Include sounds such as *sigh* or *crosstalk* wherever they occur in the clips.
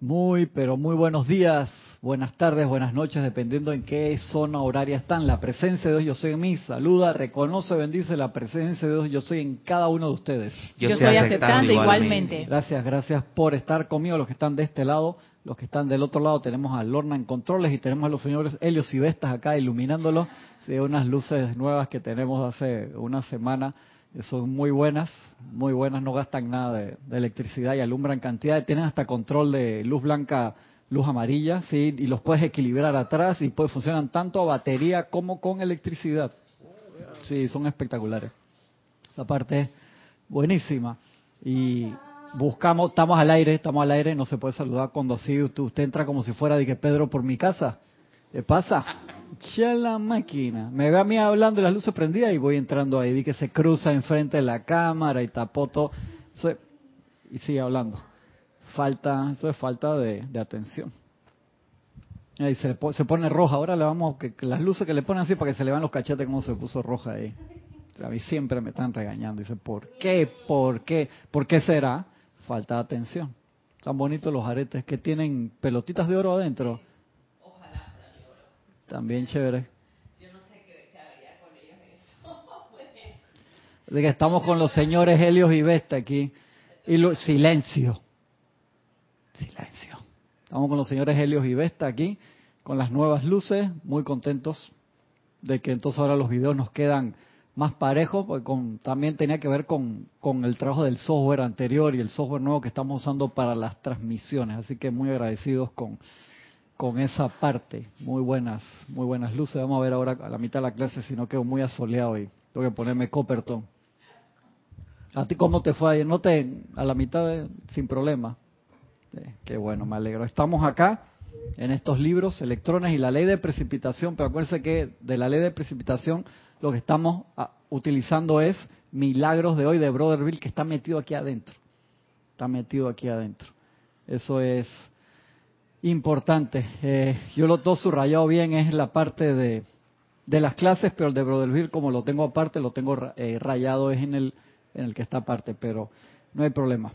Muy, pero muy buenos días, buenas tardes, buenas noches, dependiendo en qué zona horaria están. La presencia de Dios, yo soy en mí, saluda, reconoce, bendice la presencia de Dios, yo soy en cada uno de ustedes. Yo, estoy aceptando, igualmente. Gracias, gracias por estar conmigo, los que están de este lado, los que están del otro lado. Tenemos a Lorna en controles y tenemos a los señores Helios y Vestas acá iluminándolo de unas luces nuevas que tenemos hace una semana son muy buenas, muy buenas, no gastan nada de, electricidad y alumbran cantidad, tienen hasta control de luz blanca, luz amarilla, sí, y los puedes equilibrar atrás y pues funcionan tanto a batería como con electricidad. Sí, son espectaculares. Esa parte es buenísima. Y buscamos, estamos al aire, estamos al aire, no se puede saludar cuando así usted, usted entra como si fuera de que Pedro por mi casa. ¿Qué pasa? Máquina. Me ve a mí hablando las luces prendidas y voy entrando ahí. Vi que se cruza enfrente de la cámara y tapó todo. y sigue hablando. Falta, eso es falta de, atención. Ahí se, pone roja. Ahora le vamos, que, las luces que le ponen así para que se le vean los cachetes como se puso roja ahí. A mí siempre me están regañando. Dice, ¿por qué? ¿Por qué? ¿Por qué será? Falta de atención. Tan bonitos los aretes que tienen pelotitas de oro adentro. También chévere. Yo no sé qué, haría con ellos eso. *laughs* de que estamos con los señores Helios y Vesta aquí. Y lo, silencio. Silencio. Estamos con los señores Helios y Vesta aquí, con las nuevas luces, muy contentos de que entonces ahora los videos nos quedan más parejos, porque con, también tenía que ver con, con el trabajo del software anterior y el software nuevo que estamos usando para las transmisiones. Así que muy agradecidos con, con esa parte. Muy buenas, muy buenas luces. Vamos a ver ahora a la mitad de la clase si no quedo muy asoleado y tengo que ponerme Copperton. ¿A ti cómo te fue ayer? ¿No te, a la mitad sin problema? Eh, qué bueno, me alegro. Estamos acá en estos libros, electrones y la ley de precipitación, pero acuérdense que de la ley de precipitación lo que estamos ah, utilizando es milagros de hoy de Brotherville que está metido aquí adentro. Está metido aquí adentro. Eso es importante. Eh, yo lo todo subrayado bien es la parte de, de las clases, pero el de Brotherville, como lo tengo aparte, lo tengo eh, rayado es en el, en el que está aparte, pero no hay problema.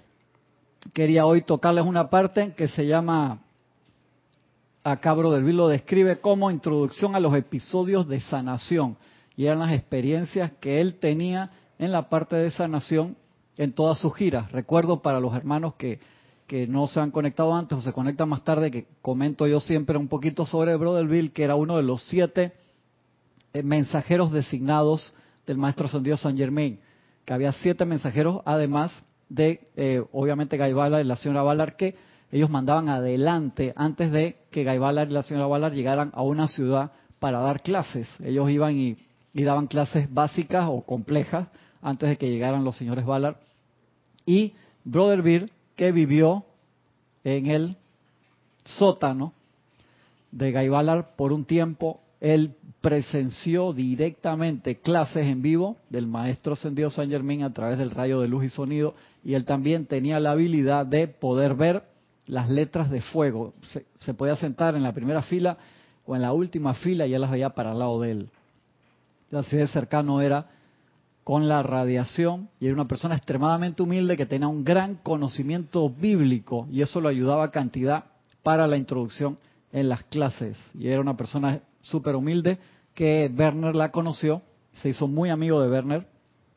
Quería hoy tocarles una parte que se llama, acá Brotherville lo describe como introducción a los episodios de sanación, y eran las experiencias que él tenía en la parte de sanación en todas sus giras. Recuerdo para los hermanos que que no se han conectado antes o se conectan más tarde, que comento yo siempre un poquito sobre Brother Bill, que era uno de los siete eh, mensajeros designados del Maestro Ascendido San Germain, que había siete mensajeros, además de, eh, obviamente, Guy y la señora Ballard, que ellos mandaban adelante antes de que Guy y la señora Ballard llegaran a una ciudad para dar clases. Ellos iban y, daban clases básicas o complejas antes de que llegaran los señores Ballard. Y Brother Bill que vivió en el sótano de Gaibalar por un tiempo. Él presenció directamente clases en vivo del maestro ascendido San Germán a través del rayo de luz y sonido y él también tenía la habilidad de poder ver las letras de fuego. Se, se podía sentar en la primera fila o en la última fila y él las veía para el lado de él. Así de cercano era con la radiación y era una persona extremadamente humilde que tenía un gran conocimiento bíblico y eso lo ayudaba a cantidad para la introducción en las clases. Y era una persona súper humilde que Werner la conoció, se hizo muy amigo de Werner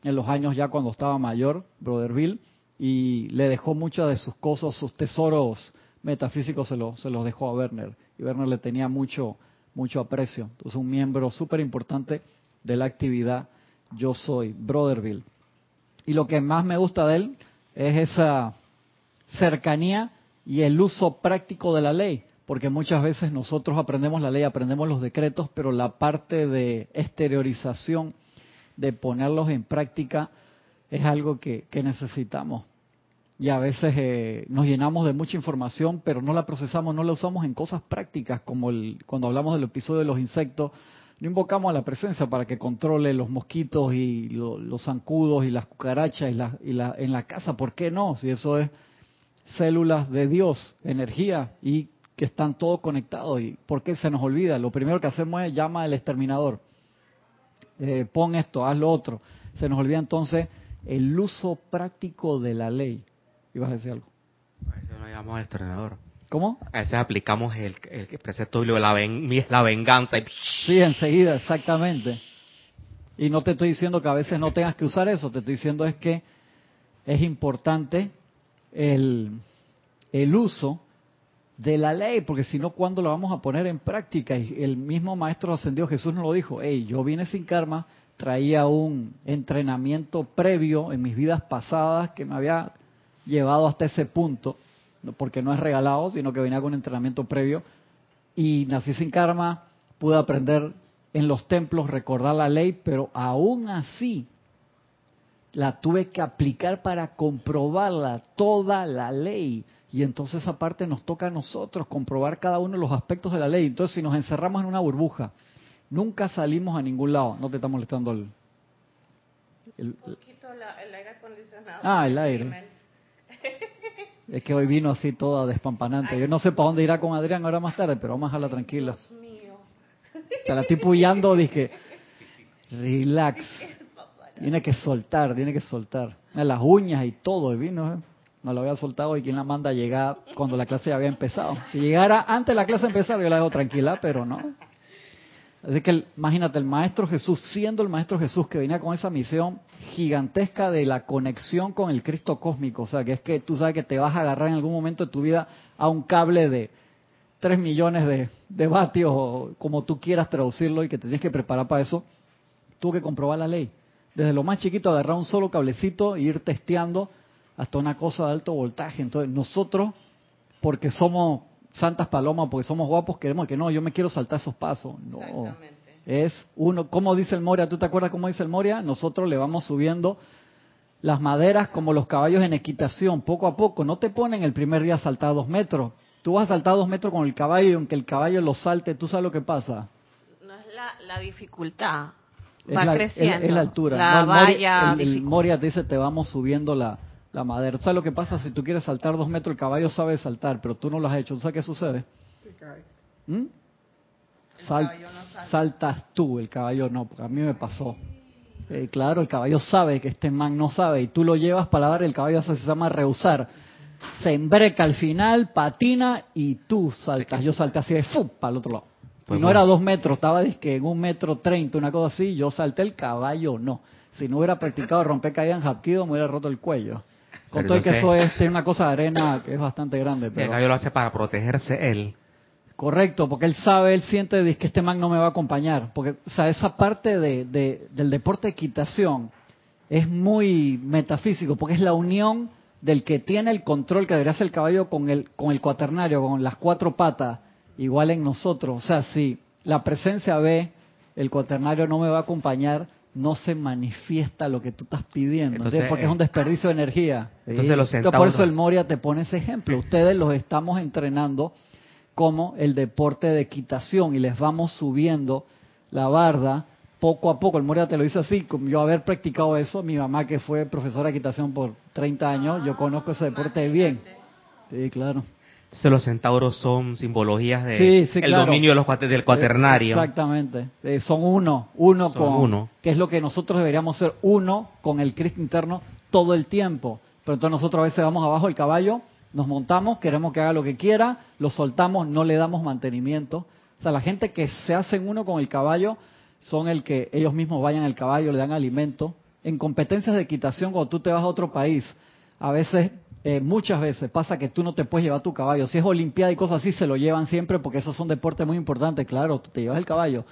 en los años ya cuando estaba mayor, Brother Bill, y le dejó muchas de sus cosas, sus tesoros metafísicos se, se los dejó a Werner. Y Werner le tenía mucho, mucho aprecio. Entonces un miembro súper importante de la actividad yo soy, Brotherville. Y lo que más me gusta de él es esa cercanía y el uso práctico de la ley, porque muchas veces nosotros aprendemos la ley, aprendemos los decretos, pero la parte de exteriorización, de ponerlos en práctica, es algo que, necesitamos. Y a veces eh, nos llenamos de mucha información, pero no la procesamos, no la usamos en cosas prácticas, como el, cuando hablamos del episodio de los insectos, no invocamos a la presencia para que controle los mosquitos y los zancudos y las cucarachas y la, en la casa. ¿Por qué no? Si eso es células de Dios, energía y que están todos conectados. ¿Y por qué se nos olvida? Lo primero que hacemos es llama al exterminador. Eh, pon esto, haz lo otro. Se nos olvida entonces el uso práctico de la ley. ¿Ibas a decir algo? Eso no llama al exterminador. ¿Cómo? A veces aplicamos el, el precepto de la, la venganza. Y... Sí, enseguida, exactamente. Y no te estoy diciendo que a veces no tengas que usar eso, te estoy diciendo es que es importante el, el uso de la ley, porque si no, ¿cuándo lo vamos a poner en práctica? Y el mismo Maestro Ascendido Jesús nos lo dijo, hey, yo vine sin karma, traía un entrenamiento previo en mis vidas pasadas que me había llevado hasta ese punto, porque no es regalado, sino que venía con un entrenamiento previo, y nací sin karma, pude aprender en los templos, recordar la ley, pero aún así la tuve que aplicar para comprobarla, toda la ley. Y entonces esa parte nos toca a nosotros, comprobar cada uno de los aspectos de la ley. Entonces si nos encerramos en una burbuja, nunca salimos a ningún lado. No te está molestando el... el, poquito el aire acondicionado. Ah, el aire. Es que hoy vino así toda despampanante. Yo no sé para dónde irá con Adrián ahora más tarde, pero vamos a dejarla tranquila. Dios mío. Se la estoy puyando, dije, relax. Tiene que soltar, tiene que soltar. Las uñas y todo, y vino, ¿eh? no lo había soltado y quien la manda a llegar cuando la clase ya había empezado. Si llegara antes de la clase empezar, yo la dejo tranquila, pero no. Así que imagínate, el Maestro Jesús, siendo el Maestro Jesús que venía con esa misión gigantesca de la conexión con el Cristo cósmico, o sea, que es que tú sabes que te vas a agarrar en algún momento de tu vida a un cable de 3 millones de, vatios, o como tú quieras traducirlo, y que te tienes que preparar para eso, tuvo que comprobar la ley. Desde lo más chiquito agarrar un solo cablecito e ir testeando hasta una cosa de alto voltaje. Entonces nosotros, porque somos santas palomas, porque somos guapos, queremos que no, yo me quiero saltar esos pasos. No, es uno, como dice el Moria, ¿tú te acuerdas cómo dice el Moria? Nosotros le vamos subiendo las maderas como los caballos en equitación, poco a poco. No te ponen el primer día a saltar dos metros. Tú vas a saltar dos metros con el caballo y aunque el caballo lo salte, ¿tú sabes lo que pasa? No es la, la dificultad, va creciendo. Es, la altura. La valla el, Moria, te dice, te vamos subiendo la, la madera. ¿Sabes lo que pasa? Si tú quieres saltar dos metros, el caballo sabe saltar, pero tú no lo has hecho. ¿Sabes qué sucede? ¿Mm? saltas tú, el caballo no, porque a mí me pasó. Eh, claro, el caballo sabe que este man no sabe y tú lo llevas para dar, el caballo se llama rehusar. Se embreca al final, patina y tú saltas. Yo salté así de ¡fum! para el otro lado. Pues no era dos metros, estaba que en un metro treinta, una cosa así, yo salté el caballo, no. Si no hubiera practicado romper caída en Hapkido, me hubiera roto el cuello. Con todo que eso es una cosa de arena que es bastante grande. Pero... El caballo lo hace para protegerse él. Correcto, porque él sabe, él siente que este man no me va a acompañar. Porque, o sea, esa parte de, del deporte de equitación es muy metafísico, porque es la unión del que tiene el control que debería ser el caballo con el, con el cuaternario, con las cuatro patas, igual en nosotros. O sea, si la presencia ve, el cuaternario no me va a acompañar, no se manifiesta lo que tú estás pidiendo. Entonces, porque es un desperdicio de energía. Entonces, por eso el Moria te pone ese ejemplo. Ustedes los estamos entrenando como el deporte de equitación y les vamos subiendo la barda poco a poco. El Moria te lo dice así, como yo haber practicado eso, mi mamá que fue profesora de equitación por 30 años, yo conozco ese deporte bien. Sí, claro los centauros son simbologías de el dominio de los, del cuaternario. Exactamente. Eh, son uno, uno con uno. que es lo que nosotros deberíamos ser uno con el Cristo interno todo el tiempo. Pero entonces nosotros a veces vamos abajo del caballo, nos montamos, queremos que haga lo que quiera, lo soltamos, no le damos mantenimiento. O sea, la gente que se hacen uno con el caballo son el que ellos mismos vayan al caballo, le dan alimento. En competencias de equitación, cuando tú te vas a otro país, a veces eh, muchas veces pasa que tú no te puedes llevar tu caballo. Si es Olimpiada y cosas así, se lo llevan siempre porque esos son deportes muy importantes. Claro, tú te llevas el caballo.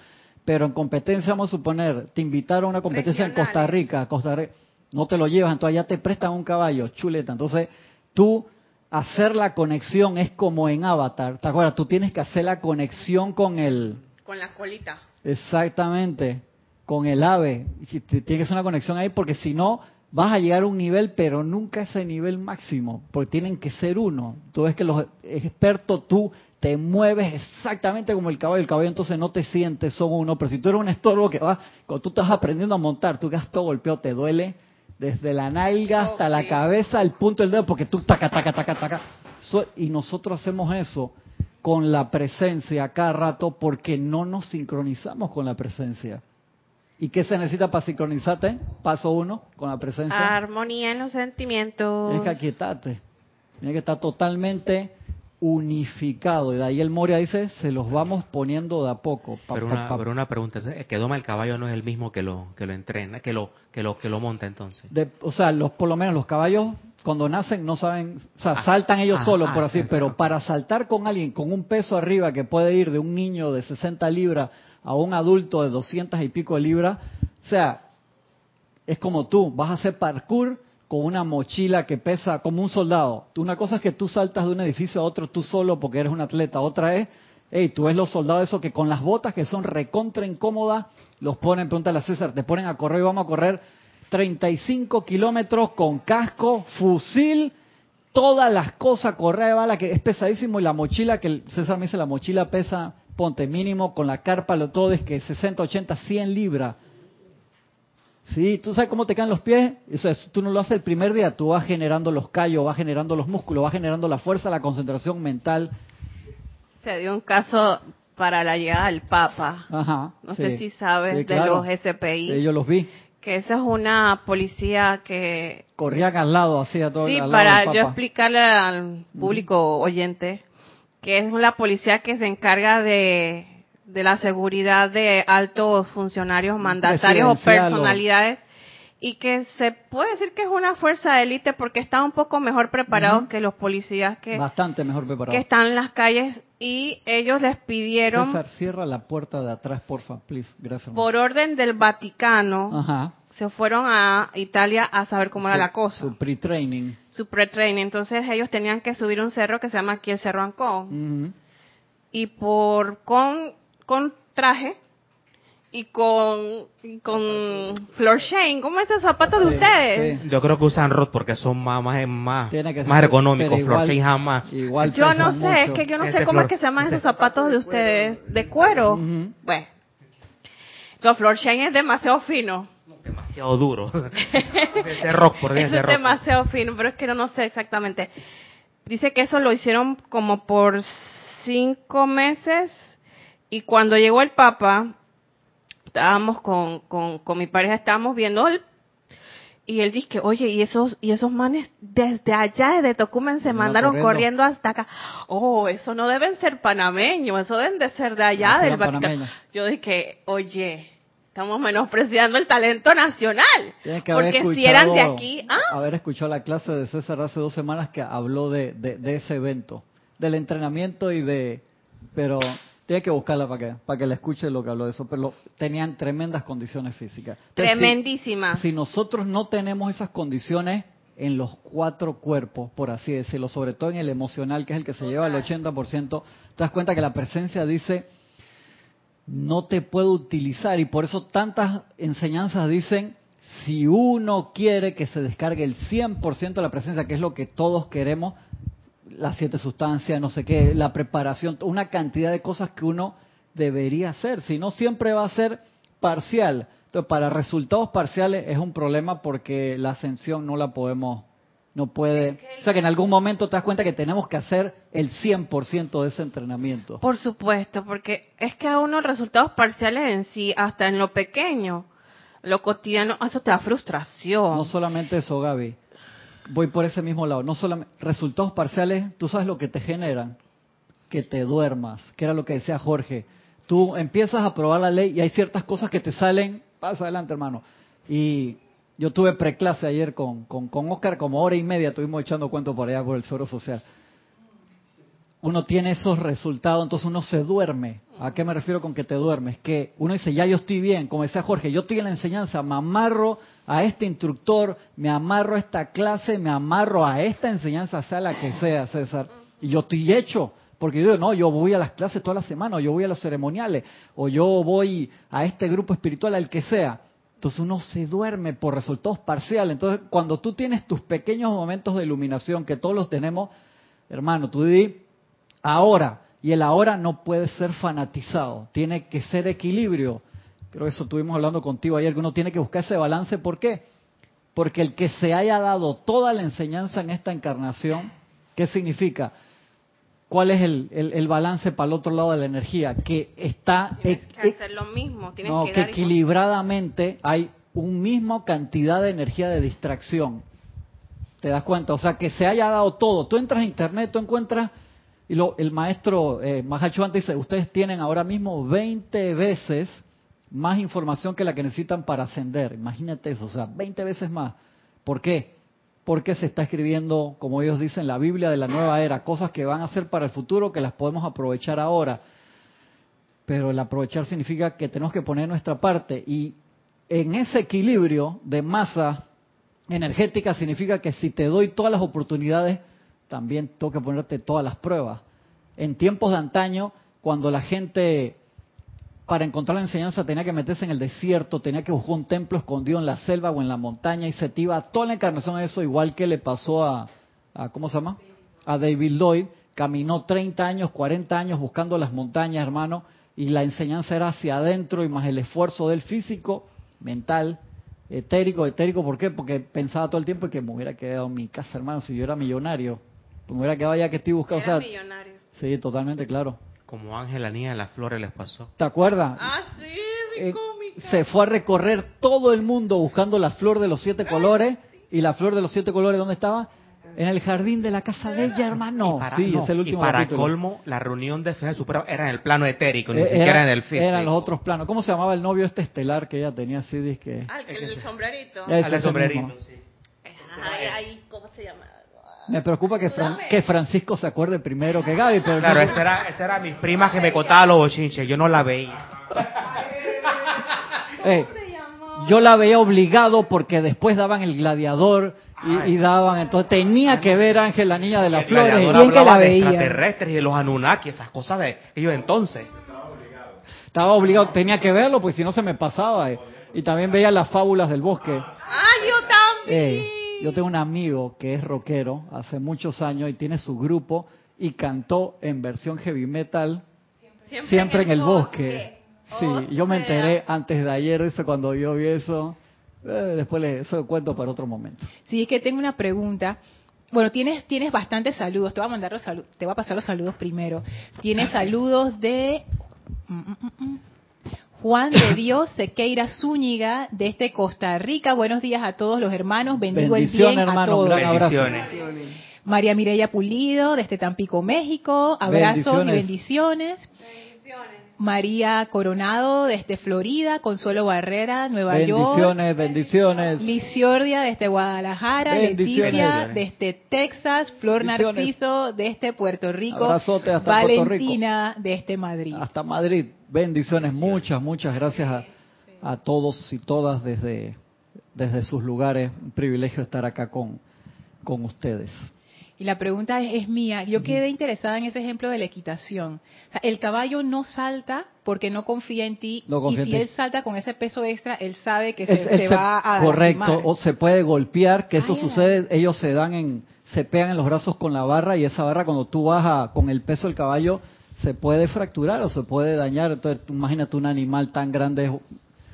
Pero en competencia, vamos a suponer, te invitaron a una competencia en Costa Rica, Costa Rica, no te lo llevas, entonces ya te prestan un caballo, chuleta. Entonces, tú hacer la conexión es como en Avatar. ¿Te acuerdas? Tú tienes que hacer la conexión con el... Con la colita. Exactamente, con el ave. Si tiene que ser una conexión ahí porque si no, vas a llegar a un nivel, pero nunca ese nivel máximo, porque tienen que ser uno. Tú ves que los expertos, tú te mueves exactamente como el caballo, el caballo entonces no te sientes, son uno, pero si tú eres un estorbo que va, cuando tú estás aprendiendo a montar, tú quedas todo golpeado, te duele desde la nalga hasta la cabeza, el punto del dedo, porque tú taca, taca, taca, taca. Y nosotros hacemos eso con la presencia cada rato porque no nos sincronizamos con la presencia. ¿Y qué se necesita para sincronizarte? Paso uno, con la presencia. Armonía en los sentimientos. Tienes que aquietarte. Tienes que estar totalmente unificado. Y de ahí el Moria dice, se los vamos poniendo de a poco. pero, una, pero, una, pregunta, ¿es que doma el caballo no es el mismo que lo que lo entrena, que lo que lo que lo monta entonces? o sea, los por lo menos los caballos cuando nacen no saben, o sea, ah, saltan ellos ah, solos, por ah, así, pero para saltar con alguien con un peso arriba que puede ir de un niño de 60 libras a un adulto de 200 y pico de libras, o sea, es como tú, vas a hacer parkour con una mochila que pesa como un soldado. Una cosa es que tú saltas de un edificio a otro tú solo porque eres un atleta, otra es, hey, tú ves los soldados esos que con las botas que son recontra incómodas, los ponen, pregúntale a César, te ponen a correr y vamos a correr 35 kilómetros con casco, fusil, todas las cosas, correr de bala, que es pesadísimo, y la mochila, que César me dice, la mochila pesa, ponte mínimo, con la carpa, lo todo es que 60, 80, 100 libras. Sí, tú sabes cómo te caen los pies. Tú no lo haces el primer día, tú vas generando los callos, vas generando los músculos, vas generando la fuerza, la concentración mental. Se dio un caso para la llegada del Papa. Ajá, no sé si sabes de los SPI. Yo los vi. Que esa es una policía que... Corrían al lado, hacía todo. Sí, para yo explicarle al público oyente que es la policía que se encarga de de la seguridad de altos funcionarios mandatarios o personalidades y que se puede decir que es una fuerza de élite porque está un poco mejor preparado que los policías que bastante mejor que están en las calles y ellos les pidieron César, cierra la puerta de atrás porfa please. Gracias por orden del Vaticano se fueron a Italia a saber cómo era la cosa. su pre-training. Su pre-training. Entonces ellos tenían que subir un cerro que se llama aquí el Cerro Ancón. Y por con con traje y con, con floor shane. ¿Cómo es el zapato de ustedes? Yo creo que usan rot porque son más más más, económicos. floor shane jamás. yo no sé, es que yo no sé cómo es que se llaman esos zapatos de ustedes. De cuero. Bueno. Los floor shane es demasiado fino. Demasiado duro. *laughs* ese rock, por Eso es demasiado fino, pero es que no, no sé exactamente. Dice que eso lo hicieron como por cinco meses y cuando llegó el Papa, estábamos con, con, mi pareja, estábamos viendo y él dice, oye, y esos, y esos manes desde allá, desde Tocumen, se mandaron corriendo. hasta acá. Oh, eso no deben ser panameños, eso deben de ser de allá, del Vaticano. Yo dije, oye, estamos menospreciando el talento nacional. porque si eran de aquí... ¿ah? Haber escuchado la clase de César hace dos semanas que habló de, de, de ese evento, del entrenamiento y de... Pero tiene que buscarla para que, para que la escuche lo que habló de eso, pero tenían tremendas condiciones físicas. Tremendísimas. Si, nosotros no tenemos esas condiciones en los cuatro cuerpos, por así decirlo, sobre todo en el emocional, que es el que se lleva el 80%, te das cuenta que la presencia dice, no te puedo utilizar, y por eso tantas enseñanzas dicen, si uno quiere que se descargue el 100% de la presencia, que es lo que todos queremos, las siete sustancias, no sé qué, la preparación, una cantidad de cosas que uno debería hacer. Si no, siempre va a ser parcial. Entonces, para resultados parciales es un problema porque la ascensión no la podemos, no puede. O sea, que en algún momento te das cuenta que tenemos que hacer el 100% de ese entrenamiento. Por supuesto, porque es que a uno resultados parciales en sí, hasta en lo pequeño, lo cotidiano, eso te da frustración. No solamente eso, Gaby voy por ese mismo lado. No solamente resultados parciales, tú sabes lo que te generan, que te duermas, que era lo que decía Jorge. Tú empiezas a probar la ley y hay ciertas cosas que te salen, pasa adelante, hermano. Y yo tuve preclase ayer con, con, con Oscar, como hora y media, estuvimos echando cuento por allá por el Soro Social uno tiene esos resultados, entonces uno se duerme. ¿A qué me refiero con que te duermes? Que uno dice, ya yo estoy bien, como decía Jorge, yo estoy en la enseñanza, me amarro a este instructor, me amarro a esta clase, me amarro a esta enseñanza, sea la que sea, César, y yo estoy hecho. Porque yo digo, no, yo voy a las clases toda la semana, o yo voy a los ceremoniales, o yo voy a este grupo espiritual, al que sea. Entonces uno se duerme por resultados parciales. Entonces, cuando tú tienes tus pequeños momentos de iluminación, que todos los tenemos, hermano, tú di, ahora. Y el ahora no puede ser fanatizado, tiene que ser equilibrio. Creo que eso estuvimos hablando contigo ayer, que uno tiene que buscar ese balance. ¿Por qué? Porque el que se haya dado toda la enseñanza en esta encarnación, ¿qué significa? ¿Cuál es el, balance para el otro lado de la energía? Que está... que hacer lo mismo, no, que, equilibradamente hay un mismo cantidad de energía de distracción. ¿Te das cuenta? O sea, que se haya dado todo. Tú entras a internet, tú encuentras Y lo, el maestro eh, dice, ustedes tienen ahora mismo 20 veces más información que la que necesitan para ascender. Imagínate eso, o sea, 20 veces más. ¿Por qué? Porque se está escribiendo, como ellos dicen, la Biblia de la nueva era, cosas que van a ser para el futuro que las podemos aprovechar ahora. Pero el aprovechar significa que tenemos que poner nuestra parte y en ese equilibrio de masa energética significa que si te doy todas las oportunidades, también tengo que ponerte todas las pruebas. En tiempos de antaño, cuando la gente para encontrar la enseñanza tenía que meterse en el desierto, tenía que buscar un templo escondido en la selva o en la montaña y se iba toda la encarnación a eso, igual que le pasó a, a, ¿cómo se llama? A David Lloyd, caminó 30 años, 40 años buscando las montañas, hermano, y la enseñanza era hacia adentro y más el esfuerzo del físico, mental, etérico, etérico, ¿por qué? Porque pensaba todo el tiempo que me hubiera quedado en mi casa, hermano, si yo era millonario, me hubiera quedado ya que estoy buscando. Era millonario. Sí, totalmente, claro. Como Ángela Niña de las Flores les pasó. ¿Te acuerdas? Ah, sí, mi eh, Se fue a recorrer todo el mundo buscando la flor de los siete colores. ¿Y la flor de los siete colores dónde estaba? En el jardín de la casa de ella, hermano. sí, es el último Y para colmo, la reunión de Fe Supremo era en el plano etérico, ni eh, siquiera en el físico. Eran los otros planos. ¿Cómo se llamaba el novio este estelar que ella tenía así? Que... Ah, el, el sombrerito. el sombrerito, sí. ahí, ¿cómo se llama? Me preocupa que, que Francisco se acuerde primero que Gaby, pero... Claro, esa era, esa era mi prima que me contaba los bochinches, yo no la veía. *laughs* Eh, yo la veía obligado porque después daban el gladiador y, daban, entonces tenía que ver Ángel, la niña de las flores. Bien que la veía. De extraterrestres y de los Anunnaki, esas cosas de ellos entonces. Estaba obligado, tenía que verlo, pues si no se me pasaba. Eh. Y también veía las fábulas del bosque. Ah, yo también. Eh, yo tengo un amigo que es rockero hace muchos años y tiene su grupo y cantó en versión heavy metal siempre, en, el bosque. Sí, yo me enteré antes de ayer eso cuando yo vi eso. Eh, después le, eso cuento para otro momento. Sí, es que tengo una pregunta. Bueno, tienes tienes bastantes saludos. Te voy a mandar los saludos. Te voy a pasar los saludos primero. Tienes saludos de mm, mm, mm, Juan de Dios Sequeira Zúñiga desde Costa Rica. Buenos días a todos los hermanos. Bendigo el bien a todos. María Mireya Pulido desde Tampico, México. Abrazos y bendiciones. María Coronado desde Florida, Consuelo Barrera, Nueva York. Bendiciones, bendiciones. Lisiordia desde Guadalajara, Leticia desde Texas, Flor Narciso desde Puerto Rico, hasta Valentina desde Madrid. Hasta Madrid. Bendiciones, muchas, muchas gracias a, a, todos y todas desde, desde sus lugares. Un privilegio estar acá con, con ustedes. Y la pregunta es, mía. Yo quedé interesada en ese ejemplo de la equitación. O sea, el caballo no salta porque no confía en ti. y si él salta con ese peso extra, él sabe que se, va a Correcto. O se puede golpear, que eso sucede. Ellos se dan en, se pegan en los brazos con la barra y esa barra cuando tú vas con el peso del caballo se puede fracturar o se puede dañar. Entonces, imagínate un animal tan grande.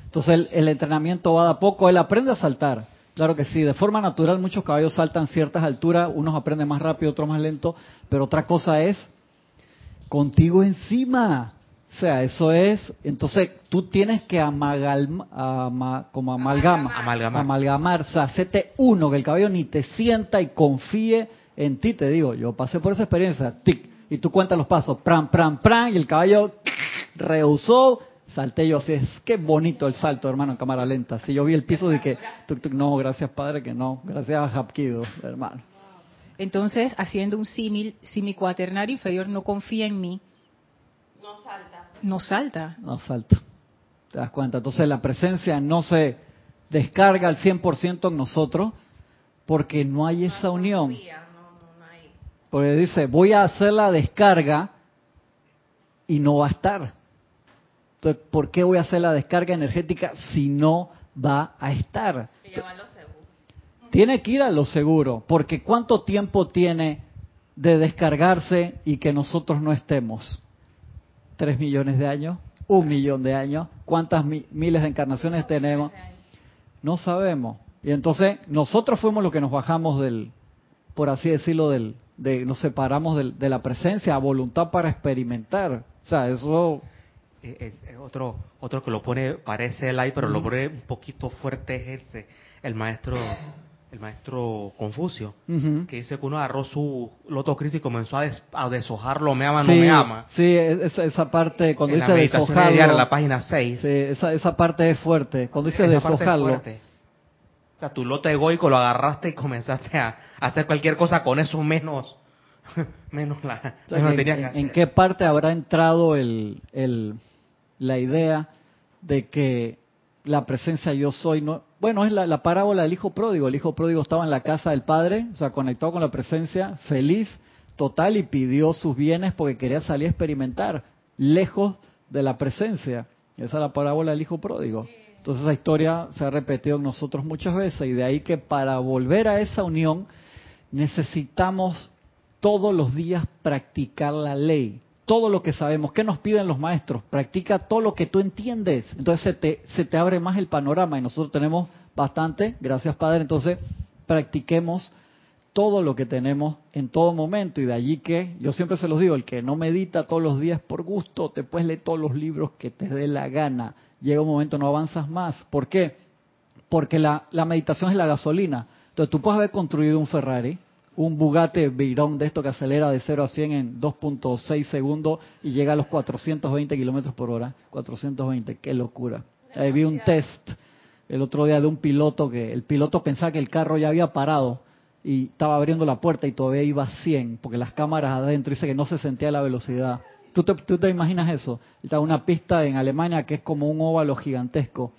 Entonces, el, el entrenamiento va de a poco. Él aprende a saltar Claro que sí, de forma natural muchos caballos saltan ciertas alturas, unos aprenden más rápido, otros más lento, pero otra cosa es contigo encima. O sea, eso es, entonces tú tienes que amagalma, como amalgama, amalgamar. amalgamar, o sea, hacerte uno, que el caballo ni te sienta y confíe en ti, te digo, yo pasé por esa experiencia, tic, y tú cuentas los pasos, pran, pran, pran, y el caballo rehusó, salté yo así, es qué bonito el salto, hermano, en cámara lenta. Si yo vi el piso, de que no, gracias Padre, que no, gracias a Hapkido, hermano. Entonces, haciendo un símil, si mi cuaternario inferior no confía en mí, no salta. No salta. No salta. ¿Te das cuenta? Entonces la presencia no se descarga al 100% en nosotros porque no hay esa unión. Porque dice, voy a hacer la descarga y no va a estar. Entonces, ¿por qué voy a hacer la descarga energética si no va a estar? Tiene que ir a lo seguro, porque ¿cuánto tiempo tiene de descargarse y que nosotros no estemos? ¿Tres millones de años? ¿Un millón de años? ¿Cuántas miles de encarnaciones tenemos? No sabemos. Y entonces nosotros fuimos los que nos bajamos del, por así decirlo, del, de, nos separamos de la presencia a voluntad para experimentar. O sea, eso es, otro otro que lo pone, parece el ahí, pero lo pone un poquito fuerte es el maestro el maestro Confucio, que dice que uno agarró su loto Cristo y comenzó a, des- a deshojarlo, me ama, no me ama. sí, esa, esa parte, cuando en la dice meditación deshojarlo, diaria, en la página 6. sí, esa, esa parte es fuerte. Cuando dice Esa es deshojarlo. O sea, tu lote egoico lo agarraste y comenzaste a, a hacer cualquier cosa con eso menos, *laughs* menos la, O sea, menos que tenías en, que en hacer. qué parte habrá entrado el, el- la idea de que la presencia yo soy no bueno es la, la parábola del hijo pródigo. El hijo pródigo estaba en la casa del padre o sea conectado con la presencia feliz total y pidió sus bienes porque quería salir a experimentar lejos de la presencia. Esa es la parábola del hijo pródigo. Entonces esa historia se ha repetido en nosotros muchas veces y de ahí que para volver a esa unión necesitamos todos los días practicar la ley. Todo lo que sabemos. ¿Qué nos piden los maestros? Practica todo lo que tú entiendes. Entonces se te, abre más el panorama y nosotros tenemos bastante. Gracias, Padre. Entonces practiquemos todo lo que tenemos en todo momento. Y de allí que, yo siempre se los digo, el que no medita todos los días por gusto, te puedes leer todos los libros que te dé la gana. Llega un momento, no avanzas más. ¿Por qué? Porque la, la meditación es la gasolina. Entonces tú puedes haber construido un Ferrari, un Bugatti Veyron de esto que acelera de 0 a 100 en 2.6 segundos y llega a los 420 kilómetros por hora. 420, qué locura. Ahí vi un test el otro día de un piloto que el piloto pensaba que el carro ya había parado y estaba abriendo la puerta y todavía iba a 100 porque las cámaras adentro dice que no se sentía la velocidad. ¿Tú te, tú te imaginas eso? Está una pista en Alemania que es como un óvalo gigantesco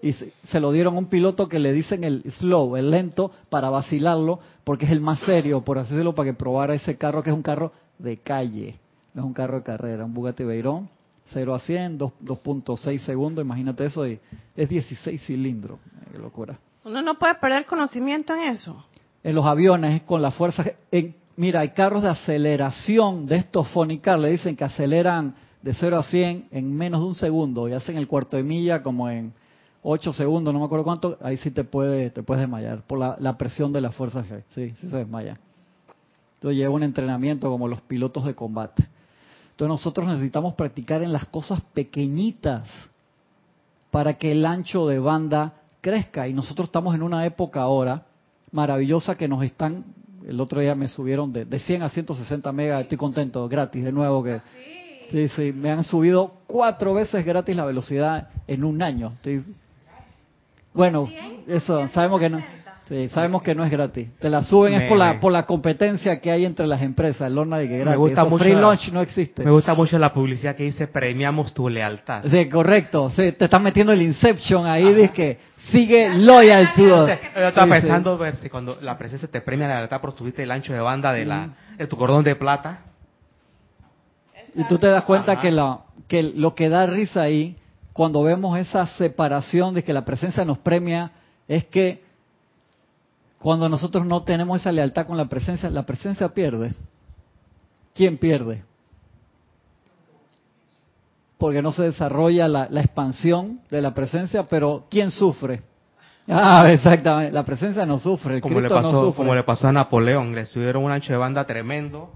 y se, lo dieron a un piloto que le dicen el slow, el lento, para vacilarlo, porque es el más serio, por así decirlo, para que probara ese carro que es un carro de calle, no es un carro de carrera, un Bugatti Veyron, 0 a 100, dos- 2.6 segundos, imagínate eso, y es 16 cilindros, eh, qué locura. Uno no puede perder conocimiento en eso. En los aviones, con la fuerza, en- mira, hay carros de aceleración de estos Fonicar, le dicen que aceleran de 0 a 100 en menos de un segundo y hacen el cuarto de milla como en 8 segundos, no me acuerdo cuánto, ahí sí te puede, te puedes desmayar por la, la presión de la fuerza G. Sí, sí se desmaya. Entonces lleva un entrenamiento como los pilotos de combate. Entonces nosotros necesitamos practicar en las cosas pequeñitas para que el ancho de banda crezca. Y nosotros estamos en una época ahora maravillosa que nos están, el otro día me subieron de, de 100 a 160 megas, estoy contento, gratis de nuevo que... Sí, sí, me han subido cuatro veces gratis la velocidad en un año. Estoy- Bueno, eso, sabemos que no. Sí, sabemos que no es gratis. Te la suben es por la Me- por la competencia que hay entre las empresas. Lorna de que Me gratis. gusta Eso, mucho free la- lunch no existe. Me gusta mucho la publicidad que dice premiamos tu lealtad. Sí, correcto. Sí, te están metiendo el Inception ahí, dice que sigue loyal to us. Yo estaba Sí, sí. pensando ver si cuando la presencia te premia la lealtad por tuviste el ancho de banda de la de tu cordón de plata. Y tú te das cuenta Ajá. que, la, que lo que da risa ahí, cuando vemos esa separación de que la presencia nos premia, es que cuando nosotros no tenemos esa lealtad con la presencia, la presencia pierde. ¿Quién pierde? Porque no se desarrolla la, la expansión de la presencia, pero ¿quién sufre? Ah, *laughs* exactamente. La presencia no sufre, el Como le, Cristo no pasó, sufre. como le pasó a Napoleón, le subieron un ancho de banda tremendo.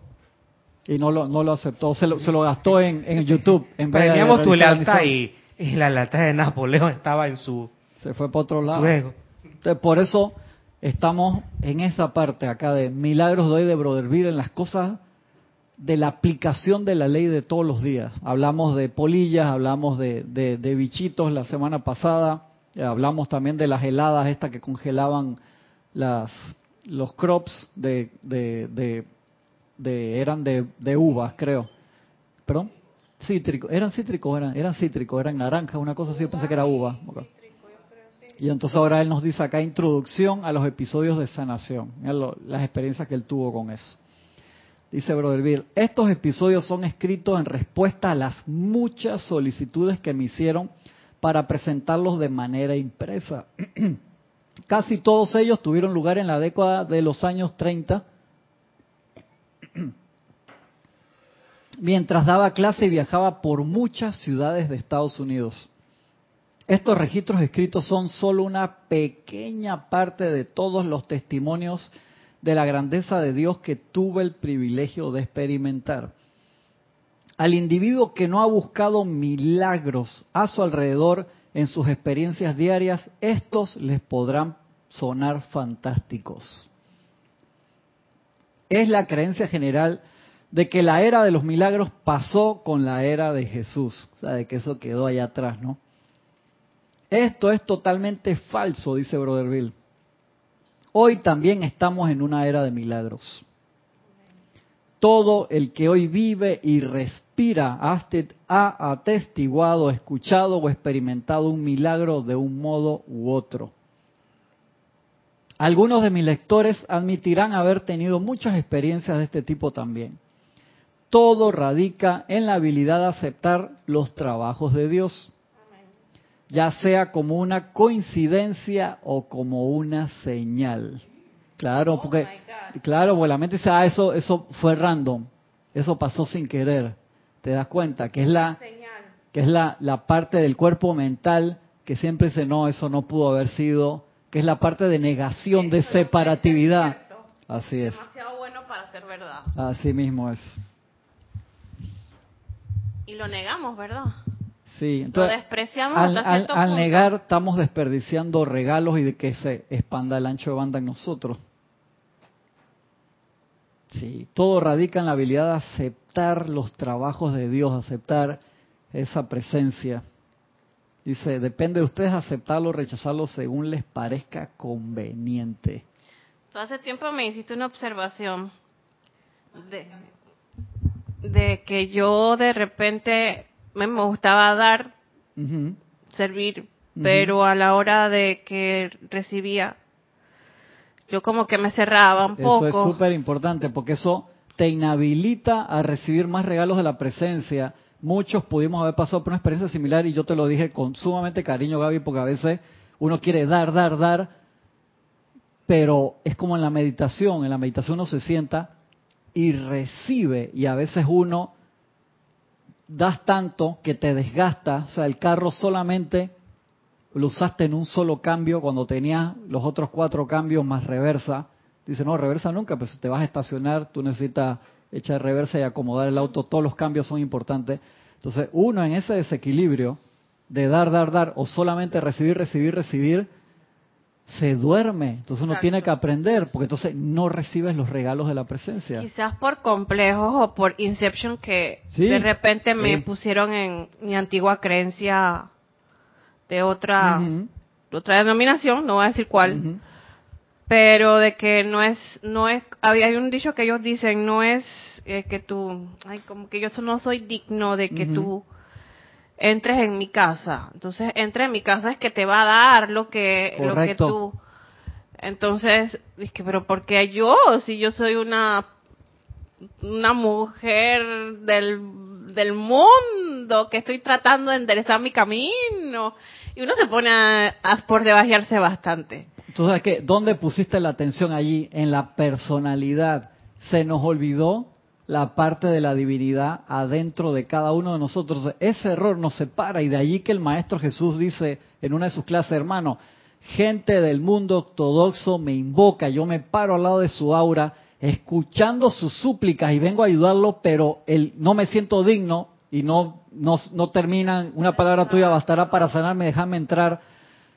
Y no lo, no lo aceptó, se lo, se lo gastó en, en YouTube. En vez de Premiamos tu lealtad y, y la lealtad de Napoleón estaba en su, Se fue para otro lado. Entonces, por eso estamos en esa parte acá de milagros de hoy de Brotherville, en las cosas de la aplicación de la ley de todos los días. Hablamos de polillas, hablamos de, de- de bichitos la semana pasada, eh, hablamos también de las heladas estas que congelaban las los crops de, de, de- de- eran de, de uvas, creo. ¿Perdón? Cítricos, eran cítricos, eran, eran cítricos, eran naranjas, una cosa así, yo pensé que era uva. Ok. Y entonces ahora él nos dice acá introducción a los episodios de sanación, Mira lo- las experiencias que él tuvo con eso. Dice Brother Bill, estos episodios son escritos en respuesta a las muchas solicitudes que me hicieron para presentarlos de manera impresa. *clears throat* Casi todos ellos tuvieron lugar en la década de los años 30, mientras daba clase y viajaba por muchas ciudades de Estados Unidos. Estos registros escritos son solo una pequeña parte de todos los testimonios de la grandeza de Dios que tuve el privilegio de experimentar. Al individuo que no ha buscado milagros a su alrededor en sus experiencias diarias, estos les podrán sonar fantásticos. Es la creencia general de que la era de los milagros pasó con la era de Jesús, o sea, de que eso quedó allá atrás, ¿no? Esto es totalmente falso, dice Brother. Hoy también estamos en una era de milagros. Todo el que hoy vive y respira ha atestiguado, escuchado o experimentado un milagro de un modo u otro. Algunos de mis lectores admitirán haber tenido muchas experiencias de este tipo también. Todo radica en la habilidad de aceptar los trabajos de Dios ya sea como una coincidencia o como una señal. Claro, Oh porque claro, porque la mente dice, ah, eso eso fue random. Eso pasó sin querer. ¿Te das cuenta? Que es la que es la, la parte del cuerpo mental que siempre dice, no, eso no pudo haber sido, que es la parte de negación, de separatividad. Así es, Demasiado bueno para ser verdad. así mismo es. Y lo negamos, ¿verdad? Sí, Lo entonces, despreciamos al, hasta al- cierto al punto. negar estamos desperdiciando regalos y de que se expanda el ancho de banda en nosotros. Sí, todo radica en la habilidad de aceptar los trabajos de Dios, aceptar esa presencia. Dice, depende de ustedes aceptarlo o rechazarlo según les parezca conveniente. Tú hace tiempo me hiciste una observación de, de que yo de repente me gustaba dar, servir, pero a la hora de que recibía, yo como que me cerraba un Eso poco. es súper importante porque eso te inhabilita a recibir más regalos de la presencia. Muchos pudimos haber pasado por una experiencia similar y yo te lo dije con sumamente cariño, Gaby, porque a veces uno quiere dar, dar, dar, pero es como en la meditación. En la meditación uno se sienta y recibe y a veces uno das tanto que te desgasta. O sea, el carro solamente lo usaste en un solo cambio cuando tenías los otros cuatro cambios más reversa. Dice, no, reversa nunca, pues te vas a estacionar, tú necesitas echar reversa y acomodar el auto, todos los cambios son importantes. Entonces, uno en ese desequilibrio de dar, dar, dar, o solamente recibir, recibir, recibir, se duerme. Entonces uno Exacto. tiene que aprender, porque entonces no recibes los regalos de la presencia. Quizás por complejos o por Inception que Sí. de repente me Sí. pusieron en mi antigua creencia de otra, otra denominación, no voy a decir cuál, pero de que no es, no es, hay un dicho que ellos dicen, no es eh, que tú, ay, como que yo no soy digno de que tú entres en mi casa. Entonces, entra en mi casa es que te va a dar lo que, lo que tú. Entonces, es que, pero ¿por qué yo? Si yo soy una, una mujer del, del mundo que estoy tratando de enderezar mi camino. Y uno se pone a, a por debajearse bastante. Entonces. ¿dónde pusiste la atención allí? En la personalidad. Se nos olvidó la parte de la divinidad adentro de cada uno de nosotros. Ese error nos separa y de allí que el Maestro Jesús dice en una de sus clases, hermano, gente del mundo ortodoxo me invoca, yo me paro al lado de su aura, escuchando sus súplicas y vengo a ayudarlo, pero él, no me siento digno y no, no, no terminan, una palabra tuya bastará para sanarme, déjame entrar.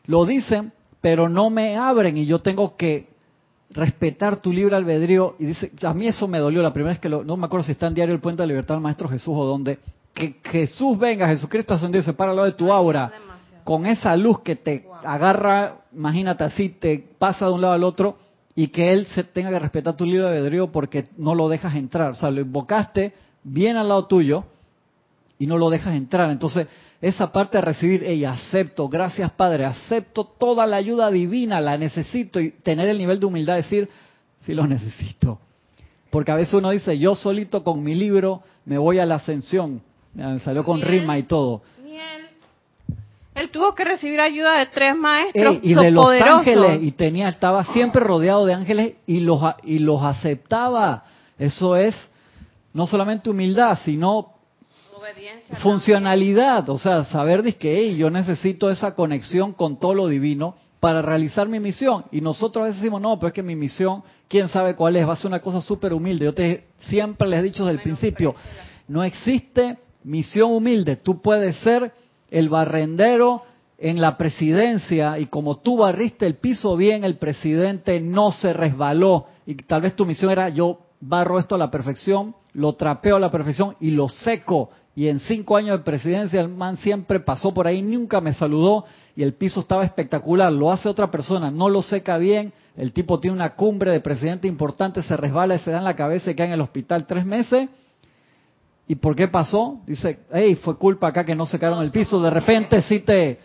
Lo dicen, pero no me abren y yo tengo que respetar tu libre albedrío. Y dice, a mí eso me dolió la primera vez que lo, no me acuerdo si está en Diario El Puente de la Libertad del Maestro Jesús o dónde, que Jesús venga, Jesucristo ascendido, se para al lado de tu aura, con esa luz que te agarra, imagínate así, te pasa de un lado al otro y que Él se tenga que respetar tu libre albedrío porque no lo dejas entrar. O sea, lo invocaste bien al lado tuyo y no lo dejas entrar. Entonces, esa parte de recibir, hey, acepto, gracias Padre, acepto toda la ayuda divina, la necesito y tener el nivel de humildad de decir, sí lo necesito. Porque a veces uno dice, yo solito con mi libro me voy a la ascensión. Me salió con Bien. rima y todo. Él. Tuvo que recibir ayuda de tres maestros y de los poderosos. ángeles, y tenía, estaba siempre rodeado de ángeles y los, y los aceptaba. Eso es no solamente humildad, sino funcionalidad, o sea, saber de que "Hey, yo necesito esa conexión con todo lo divino para realizar mi misión. Y nosotros a veces decimos, no, pero es que mi misión, quién sabe cuál es, va a ser una cosa súper humilde. Yo te siempre les he dicho desde el principio, no existe misión humilde. Tú puedes ser el barrendero en la presidencia y como tú barriste el piso bien, el presidente no se resbaló y tal vez tu misión era yo barro esto a la perfección, lo trapeo a la perfección y lo seco. Y en cinco años de presidencia el man siempre pasó por ahí, nunca me saludó y el piso estaba espectacular. Lo hace otra persona, no lo seca bien, el tipo tiene una cumbre de presidente importante, se resbala se da en la cabeza y queda en el hospital tres meses. ¿Y por qué pasó? Dice, hey, fue culpa acá que no secaron el piso. De repente sí te...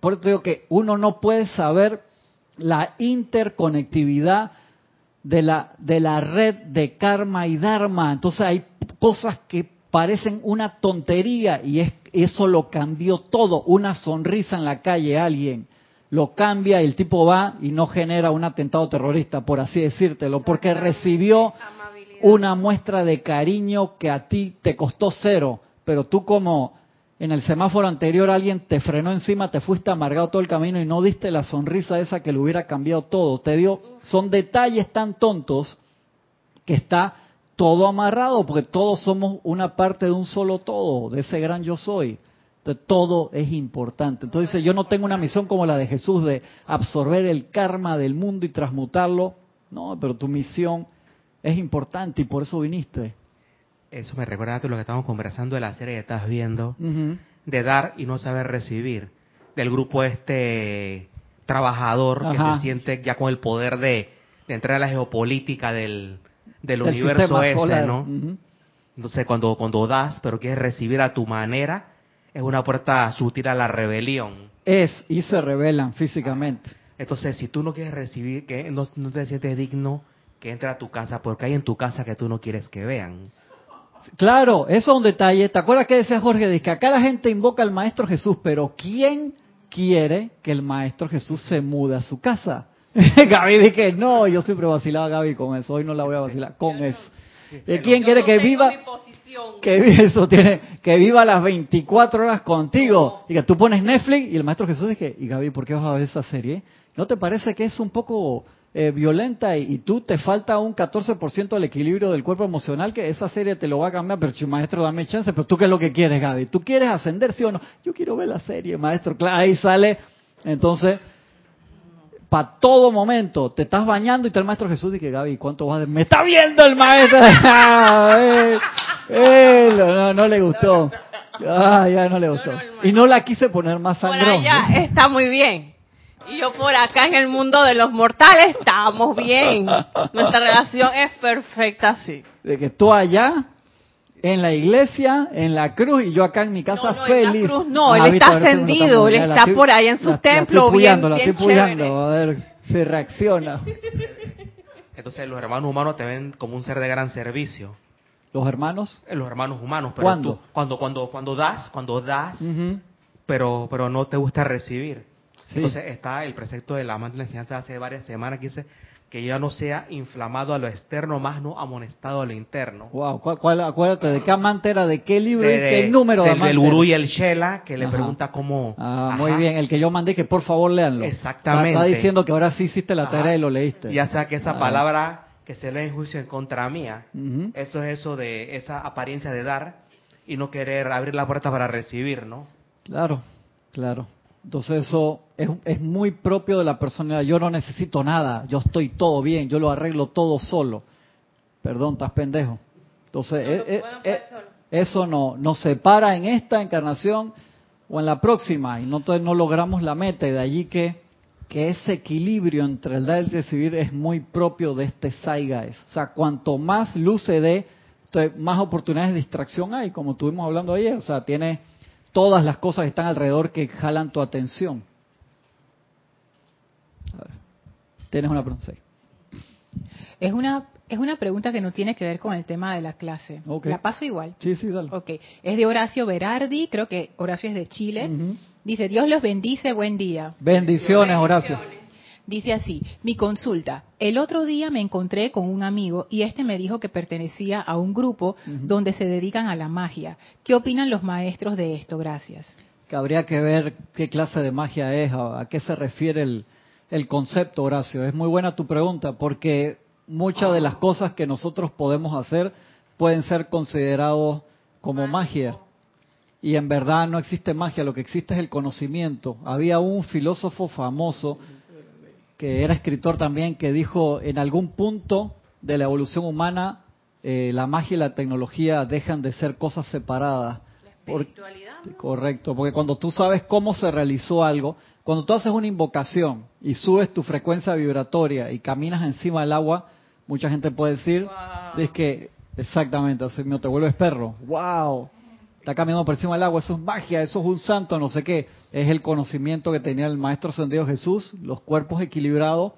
por eso digo que uno no puede saber la interconectividad de la, de la red de karma y dharma. Entonces hay cosas que parecen una tontería y es, eso lo cambió todo. Una sonrisa en la calle, alguien lo cambia el tipo va y no genera un atentado terrorista, por así decírtelo, porque recibió una muestra de cariño que a ti te costó cero, pero tú como en el semáforo anterior alguien te frenó encima, te fuiste amargado todo el camino y no diste la sonrisa esa que le hubiera cambiado todo. Te dio, son detalles tan tontos que está todo amarrado, porque todos somos una parte de un solo todo, de ese gran yo soy. Entonces, todo es importante. Entonces yo no tengo una misión como la de Jesús de absorber el karma del mundo y transmutarlo. No, pero tu misión es importante y por eso viniste. Eso me recuerda a lo que estábamos conversando de la serie que estás viendo, de dar y no saber recibir, del grupo este trabajador que se siente ya con el poder de, entrar a la geopolítica del, del, universo ese, ¿no? Entonces cuando, cuando das, pero quieres recibir a tu manera, es una puerta sutil a la rebelión. Es, y se rebelan físicamente. Entonces, si tú no quieres recibir, que no, no te sientes digno, que entre a tu casa, porque hay en tu casa que tú no quieres que vean. Claro, eso es un detalle. ¿Te acuerdas que decía Jorge? Dice que acá la gente invoca al Maestro Jesús, pero ¿quién quiere que el Maestro Jesús se mude a su casa? *laughs* Gaby que no, yo siempre vacilaba a Gaby con eso, hoy no la voy a vacilar con eso. ¿Quién quiere que viva? Que *laughs* eso tiene, que viva las 24 horas contigo. Y que tú pones Netflix y el Maestro Jesús dice, y Gaby, ¿por qué vas a ver esa serie? ¿No te parece que es un poco eh, violenta y, tú te falta un 14% del equilibrio del cuerpo emocional, que esa serie te lo va a cambiar, pero maestro, dame chance, pero tú qué es lo que quieres, Gaby? ¿Tú quieres ascender, sí o no? Yo quiero ver la serie, maestro, claro, ahí sale. Entonces, para todo momento, te estás bañando y está el maestro Jesús y que Gaby, ¿cuánto vas a... Me está viendo el maestro. *laughs* *laughs* Eh, no, no, le gustó. Ah, ya no le gustó. Y no la quise poner más sangrón. ya está muy bien. Y yo por acá en el mundo de los mortales estamos bien. Nuestra relación es perfecta así. De que tú allá en la iglesia, en la cruz y yo acá en mi casa no, no, feliz. En la cruz no, él está ascendido, él está por ahí en su templo bien, la estoy a ver si reacciona. Entonces los hermanos humanos te ven como un ser de gran servicio. ¿Los hermanos? Eh, los hermanos humanos. Pero ¿Cuándo? cuando, cuando, cuando das, cuando das, pero, pero no te gusta recibir. Entonces está el precepto de la amante de la enseñanza hace varias semanas que dice que ya no sea inflamado a lo externo, más no amonestado a lo interno. Wow, ¿cuál, acuérdate de qué amante era, de qué libro y qué número de, amante. Del gurú y el Shela, que le pregunta cómo... Ah, muy bien, el que yo mandé, que por favor leanlo. Exactamente. Está, diciendo que ahora sí hiciste la tarea y lo leíste. Ya sea que esa ah. palabra que se lee en juicio en contra mía, eso es eso de esa apariencia de dar y no querer abrir la puerta para recibir, ¿no? Claro, claro. Entonces eso es, muy propio de la personalidad. Yo no necesito nada, yo estoy todo bien, yo lo arreglo todo solo. Perdón, estás pendejo. Entonces eh, eh, eh, eso no nos separa en esta encarnación o en la próxima y no, entonces no logramos la meta y de allí que, que ese equilibrio entre el dar y el recibir es muy propio de este Saigaes. O sea, cuanto más luz se dé, más oportunidades de distracción hay, como estuvimos hablando ayer. O sea, tiene todas las cosas que están alrededor que jalan tu atención. Tienes una pregunta. Es una es una pregunta que no tiene que ver con el tema de la clase. La paso igual. Sí, sí, dale. Okay. Es de Horacio Berardi, creo que Horacio es de Chile. Dice, Dios los bendice, buen día. Bendiciones, Horacio. Dice así, mi consulta. El otro día me encontré con un amigo y este me dijo que pertenecía a un grupo donde se dedican a la magia. ¿Qué opinan los maestros de esto? Gracias. Que habría que ver qué clase de magia es, a, qué se refiere el, el concepto, Horacio. Es muy buena tu pregunta porque muchas de las cosas que nosotros podemos hacer pueden ser considerados como magia. y en verdad no existe magia, lo que existe es el conocimiento. Había un filósofo famoso que era escritor también que dijo en algún punto de la evolución humana eh, la magia y la tecnología dejan de ser cosas separadas. La espiritualidad. correcto, porque cuando tú sabes cómo se realizó algo, cuando tú haces una invocación y subes tu frecuencia vibratoria y caminas encima del agua, mucha gente puede decir, es que exactamente, así mismo te vuelves perro. ¡Wow! Está caminando por encima del agua, eso es magia, eso es un santo, no sé qué. Es el conocimiento que tenía el Maestro Ascendido Jesús, los cuerpos equilibrados,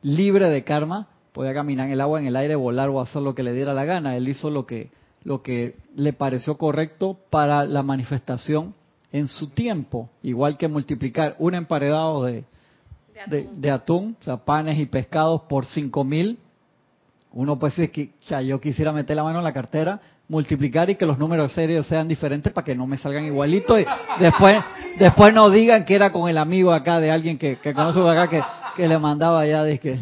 libre de karma, podía caminar en el agua, en el aire, volar o hacer lo que le diera la gana. Él hizo lo que, lo que le pareció correcto para la manifestación en su tiempo, igual que multiplicar un emparedado de, de, atún. o sea, panes y pescados por cinco mil. Uno puede decir que yo quisiera meter la mano en la cartera, multiplicar y que los números de serie sean diferentes para que no me salgan igualitos y después después no digan que era con el amigo acá de alguien que, que conozco acá que, que le mandaba ya de que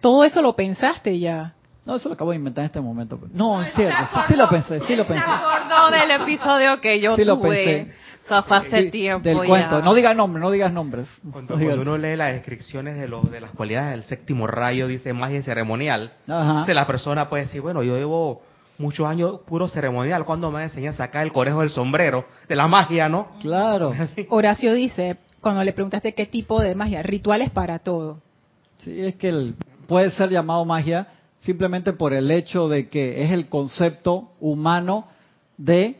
todo eso lo pensaste ya. No, eso lo acabo de inventar en este momento. No, es cierto, sí, lo pensé, sí lo pensé. Me acordó del episodio que yo sí tuve. Lo pensé. hace tiempo Del cuento. No digas nombres, no digas nombres. Cuando, uno lee las descripciones de, los, de las cualidades del séptimo rayo, dice magia ceremonial. Ajá. la persona puede decir, bueno, yo llevo muchos años puro ceremonial. cuando me enseñas a sacar el conejo del sombrero? De la magia, ¿no? Claro. *laughs* Horacio dice, cuando le preguntaste qué tipo de magia, rituales para todo. Sí, es que el, puede ser llamado magia simplemente por el hecho de que es el concepto humano de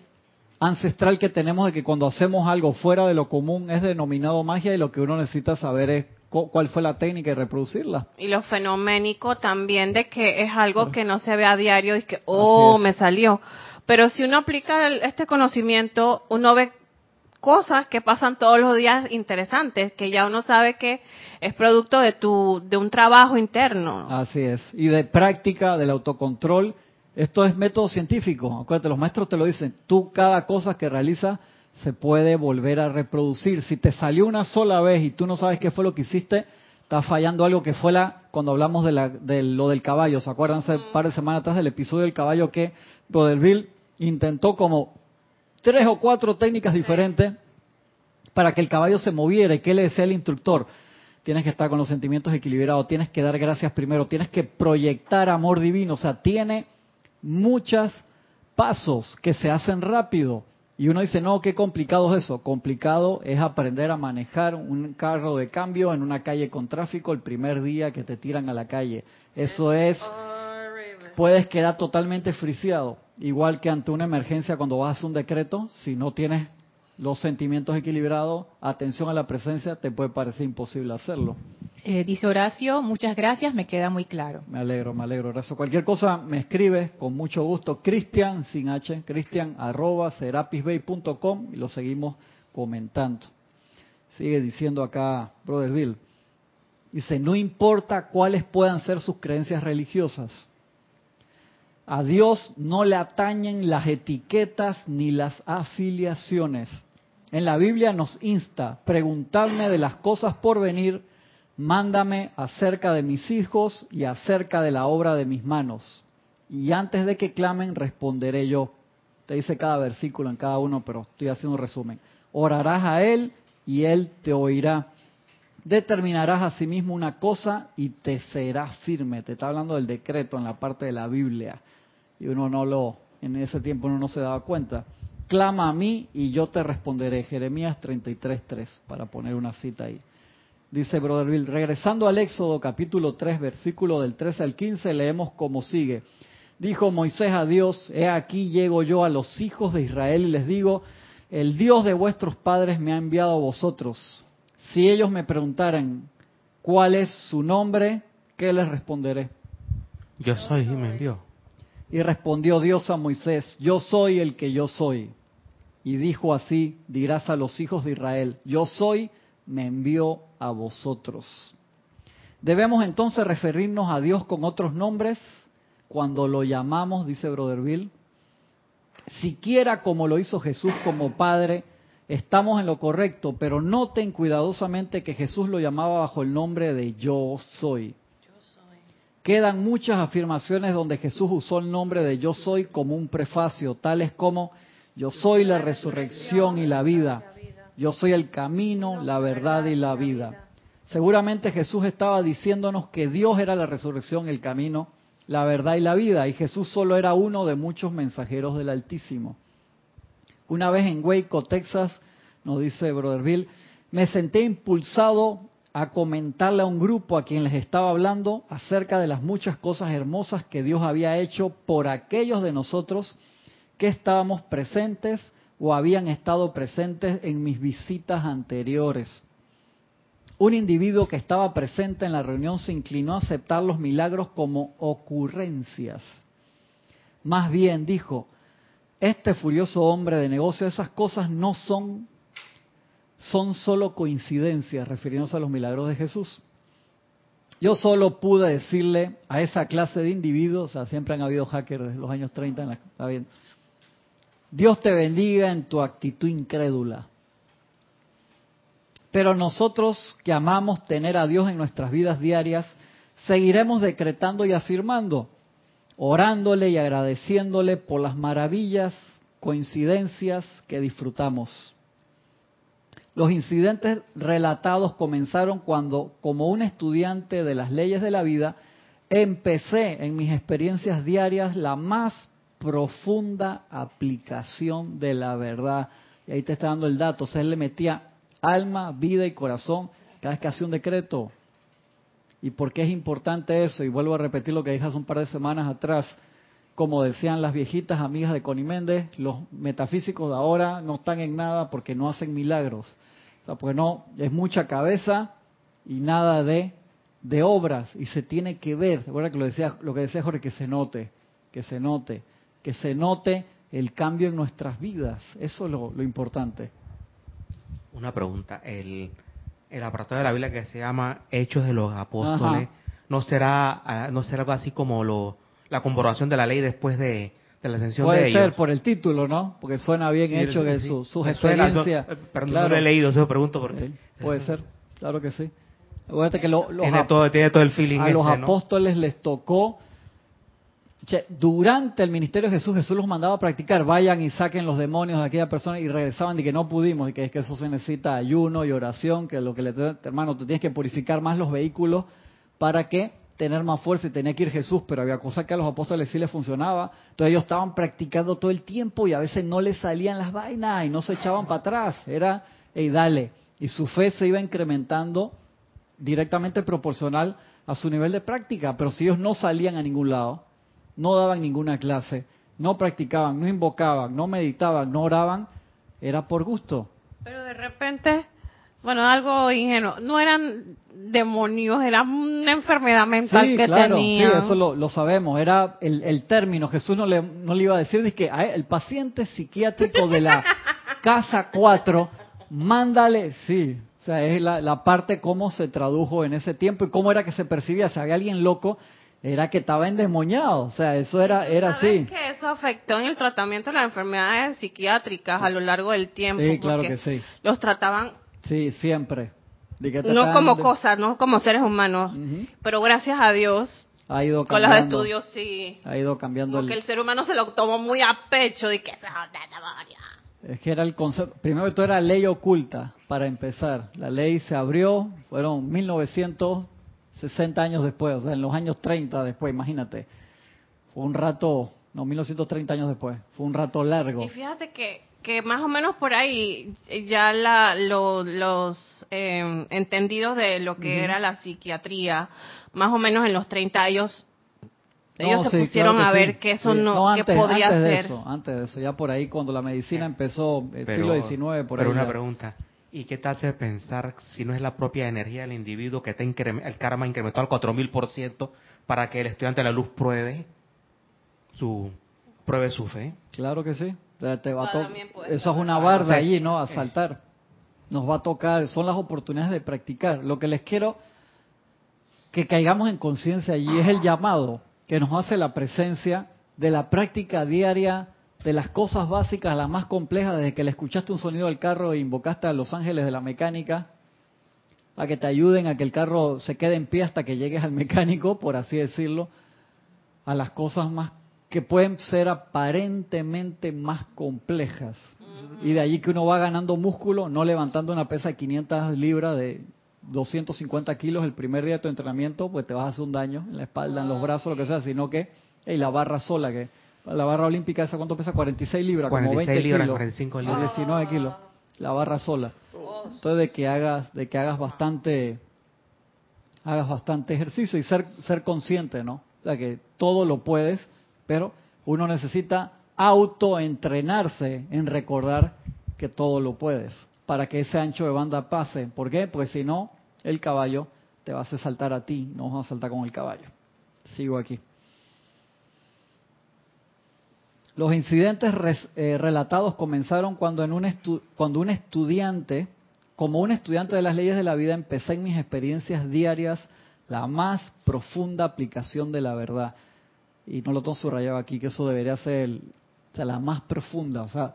ancestral que tenemos de que cuando hacemos algo fuera de lo común es denominado magia y lo que uno necesita saber es cuál fue la técnica y reproducirla. Y lo fenoménico también de que es algo que no se ve a diario y que, oh, me salió. Pero si uno aplica este conocimiento, uno ve cosas que pasan todos los días interesantes, que ya uno sabe que es producto de tu de un trabajo interno. Así es, y de práctica del autocontrol. Esto es método científico. Acuérdate, los maestros te lo dicen. Tú cada cosa que realizas se puede volver a reproducir. Si te salió una sola vez y tú no sabes qué fue lo que hiciste, está fallando algo que fue la cuando hablamos de, la, de lo del caballo. ¿Se acuerdan hace un par de semanas atrás del episodio del caballo que Bill intentó como tres o cuatro técnicas diferentes para que el caballo se moviera y que le decía el instructor. Tienes que estar con los sentimientos equilibrados, tienes que dar gracias primero, tienes que proyectar amor divino. O sea, tiene muchos pasos que se hacen rápido. Y uno dice, no, qué complicado es eso. Complicado es aprender a manejar un carro de cambio en una calle con tráfico el primer día que te tiran a la calle. Eso es, puedes quedar totalmente friciado. Igual que ante una emergencia cuando vas a hacer un decreto, si no tienes los sentimientos equilibrados, atención a la presencia, te puede parecer imposible hacerlo. Eh, dice Horacio, muchas gracias, me queda muy claro. Me alegro, me alegro, Horacio. Cualquier cosa me escribe con mucho gusto. Cristian, sin H, cristian arroba serapisbay.com y lo seguimos comentando. Sigue diciendo acá, Brother Bill. Dice, no importa cuáles puedan ser sus creencias religiosas a Dios no le atañen las etiquetas ni las afiliaciones. En la Biblia nos insta, preguntarme de las cosas por venir, mándame acerca de mis hijos y acerca de la obra de mis manos. Y antes de que clamen, responderé yo. Te dice cada versículo en cada uno, pero estoy haciendo un resumen. Orarás a Él y Él te oirá. Determinarás a sí mismo una cosa y te será firme. Te está hablando del decreto en la parte de la Biblia y uno no lo, en ese tiempo uno no se daba cuenta. Clama a mí y yo te responderé. Jeremías 33.3, para poner una cita ahí. Dice Brother Bill, regresando al Éxodo capítulo 3, versículo del 13 al 15, leemos como sigue. Dijo Moisés a Dios, he aquí llego yo a los hijos de Israel y les digo, el Dios de vuestros padres me ha enviado a vosotros. Si ellos me preguntaran cuál es su nombre, ¿qué les responderé? Yo soy y me envió. Y respondió Dios a Moisés, yo soy el que yo soy. Y dijo así, dirás a los hijos de Israel, yo soy, me envió a vosotros. Debemos entonces referirnos a Dios con otros nombres cuando lo llamamos, dice Brother Bill, siquiera como lo hizo Jesús como Padre, estamos en lo correcto, pero noten cuidadosamente que Jesús lo llamaba bajo el nombre de yo soy. Quedan muchas afirmaciones donde Jesús usó el nombre de yo soy como un prefacio, tales como Yo soy la resurrección y la vida. Yo soy el camino, la verdad y la vida. Seguramente Jesús estaba diciéndonos que Dios era la resurrección, el camino, la verdad y la vida, y Jesús solo era uno de muchos mensajeros del Altísimo. Una vez en Waco, Texas, nos dice Brother me senté impulsado a comentarle a un grupo a quien les estaba hablando acerca de las muchas cosas hermosas que Dios había hecho por aquellos de nosotros que estábamos presentes o habían estado presentes en mis visitas anteriores. Un individuo que estaba presente en la reunión se inclinó a aceptar los milagros como ocurrencias. Más bien dijo, este furioso hombre de negocio, esas cosas no son son solo coincidencias, refiriéndose a los milagros de Jesús. Yo solo pude decirle a esa clase de individuos, o sea, siempre han habido hackers desde los años 30, en la, está bien, Dios te bendiga en tu actitud incrédula. Pero nosotros que amamos tener a Dios en nuestras vidas diarias, seguiremos decretando y afirmando, orándole y agradeciéndole por las maravillas, coincidencias que disfrutamos. Los incidentes relatados comenzaron cuando, como un estudiante de las leyes de la vida, empecé en mis experiencias diarias la más profunda aplicación de la verdad. Y ahí te está dando el dato. O sea, él le metía alma, vida y corazón cada vez que hacía un decreto. ¿Y por qué es importante eso? Y vuelvo a repetir lo que dije hace un par de semanas atrás. Como decían las viejitas amigas de Connie Méndez, los metafísicos de ahora no están en nada porque no hacen milagros. O sea, porque no, es mucha cabeza y nada de, de obras. Y se tiene que ver, recuerda que lo, decía, lo que decía Jorge, que se note, que se note, que se note el cambio en nuestras vidas. Eso es lo, lo importante. Una pregunta, el, el apartado de la Biblia que se llama Hechos de los Apóstoles, ¿no será, ah, ¿no será algo así como lo, la comprobación de la ley después de, de la ascensión Puede de ser por el título, ¿no? Porque suena bien Sí, hecho sí, que sí. su- sus suena, experiencias. no, pero no Claro. lo he leído, se lo pregunto porque Eh, Puede ser, claro que sí. Que lo- los, tiene, todo, tiene todo el feeling a los ese, ¿no? apóstoles les tocó, che, durante el ministerio de Jesús, Jesús los mandaba a practicar, vayan y saquen los demonios de aquella persona y regresaban y que no pudimos y que es que eso se necesita ayuno y oración, que lo que le hermano, tú tienes que purificar más los vehículos para que tener más fuerza y tenía que ir Jesús, pero había cosas que a los apóstoles sí les funcionaba, entonces ellos estaban practicando todo el tiempo y a veces no les salían las vainas y no se echaban para atrás, era, hey, dale, y su fe se iba incrementando directamente proporcional a su nivel de práctica, pero si ellos no salían a ningún lado, no daban ninguna clase, no practicaban, no invocaban, no meditaban, no oraban, era por gusto. Pero de repente, bueno, algo ingenuo, no eran demonios, era una enfermedad mental Sí, que claro, tenían. sí, eso lo, lo sabemos, era el, el término, Jesús no le, no le iba a decir, dice que a él, el paciente psiquiátrico de la *laughs* casa 4, mándale, sí, o sea, es la, la parte cómo se tradujo en ese tiempo y cómo era que se percibía, si había alguien loco, era que estaba endemoniado, o sea, eso era, era ¿Sabes así. que eso afectó en el tratamiento de las enfermedades psiquiátricas a lo largo del tiempo? Sí, claro que sí. Los trataban Sí, siempre. No como de- cosas, no como seres humanos, pero gracias a Dios, Ha ido con los cambiando. estudios sí. Ha ido cambiando Porque el, el ser humano se lo tomó muy a pecho de que "Ah, son de demonios". Es que era el concepto. Primero que todo era ley oculta, para empezar. La ley se abrió, fueron 1960 años después, o sea, en los años 30 después, imagínate. Fue un rato, no, 1930 años después. Fue un rato largo. Y fíjate que, que más o menos por ahí eh, ya la, lo- los eh, entendidos de lo que era la psiquiatría, más o menos en los 30 ellos, No, ellos sí, se pusieron claro a que ver sí, que eso sí. no, que antes, podría antes de ser. eso, antes de eso, ya por ahí cuando la medicina empezó, el Pero- siglo XIX, por pero ahí. una ya. pregunta. ¿Y qué tal se pensar si no es la propia energía del individuo que está increme- el karma incrementó al 4000% para que el estudiante de la luz pruebe su pruebe su fe? Claro que sí. Te- te va a Ah, Eso es una Ah, barda entonces, allí, ¿no? A eh. saltar. Nos va a tocar, son las oportunidades de practicar. Lo que les quiero que caigamos en conciencia allí es el llamado que nos hace la presencia de la práctica diaria de las cosas básicas, las más complejas, desde que le escuchaste un sonido del carro e invocaste a los ángeles de la mecánica, a que te ayuden a que el carro se quede en pie hasta que llegues al mecánico, por así decirlo, a las cosas más que pueden ser aparentemente más complejas. Y de allí que uno va ganando músculo, no levantando una pesa de 500 libras de 250 kilos el primer día de tu entrenamiento, pues te vas a hacer un daño en la espalda, en los brazos, lo que sea, sino que hey, la barra sola, que la barra olímpica, ¿esa cuánto pesa? 46 libras, 46 como 20 libras, kilos. 45 libras. 19 kilos, la barra sola. Entonces de que hagas, de que hagas bastante, hagas bastante ejercicio y ser, ser consciente, ¿no? O sea que todo lo puedes, pero uno necesita autoentrenarse en recordar que todo lo puedes para que ese ancho de banda pase. ¿Por qué? Pues si no, el caballo te va a hacer saltar a ti, no vas a saltar con el caballo. Sigo aquí. Los incidentes eh, relatados comenzaron cuando, en un cuando un estudiante, como un estudiante de las leyes de la vida, empecé en mis experiencias diarias la más profunda aplicación de la verdad. Y no lo tengo subrayado aquí, que eso debería ser la más profunda. O sea,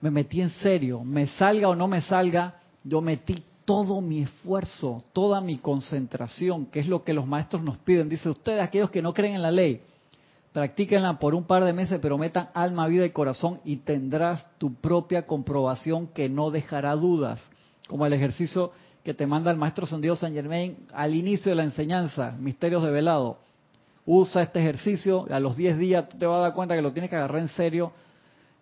me metí en serio, me salga o no me salga, yo metí todo mi esfuerzo, toda mi concentración, que es lo que los maestros nos piden. Dice, ustedes, aquellos que no creen en la ley, practíquenla por un par de meses, pero metan alma, vida y corazón y tendrás tu propia comprobación que no dejará dudas. Como el ejercicio que te manda el maestro Sandido San Germain al inicio de la enseñanza, Misterios de Velado. Usa este ejercicio, a los 10 días te vas a dar cuenta que lo tienes que agarrar en serio,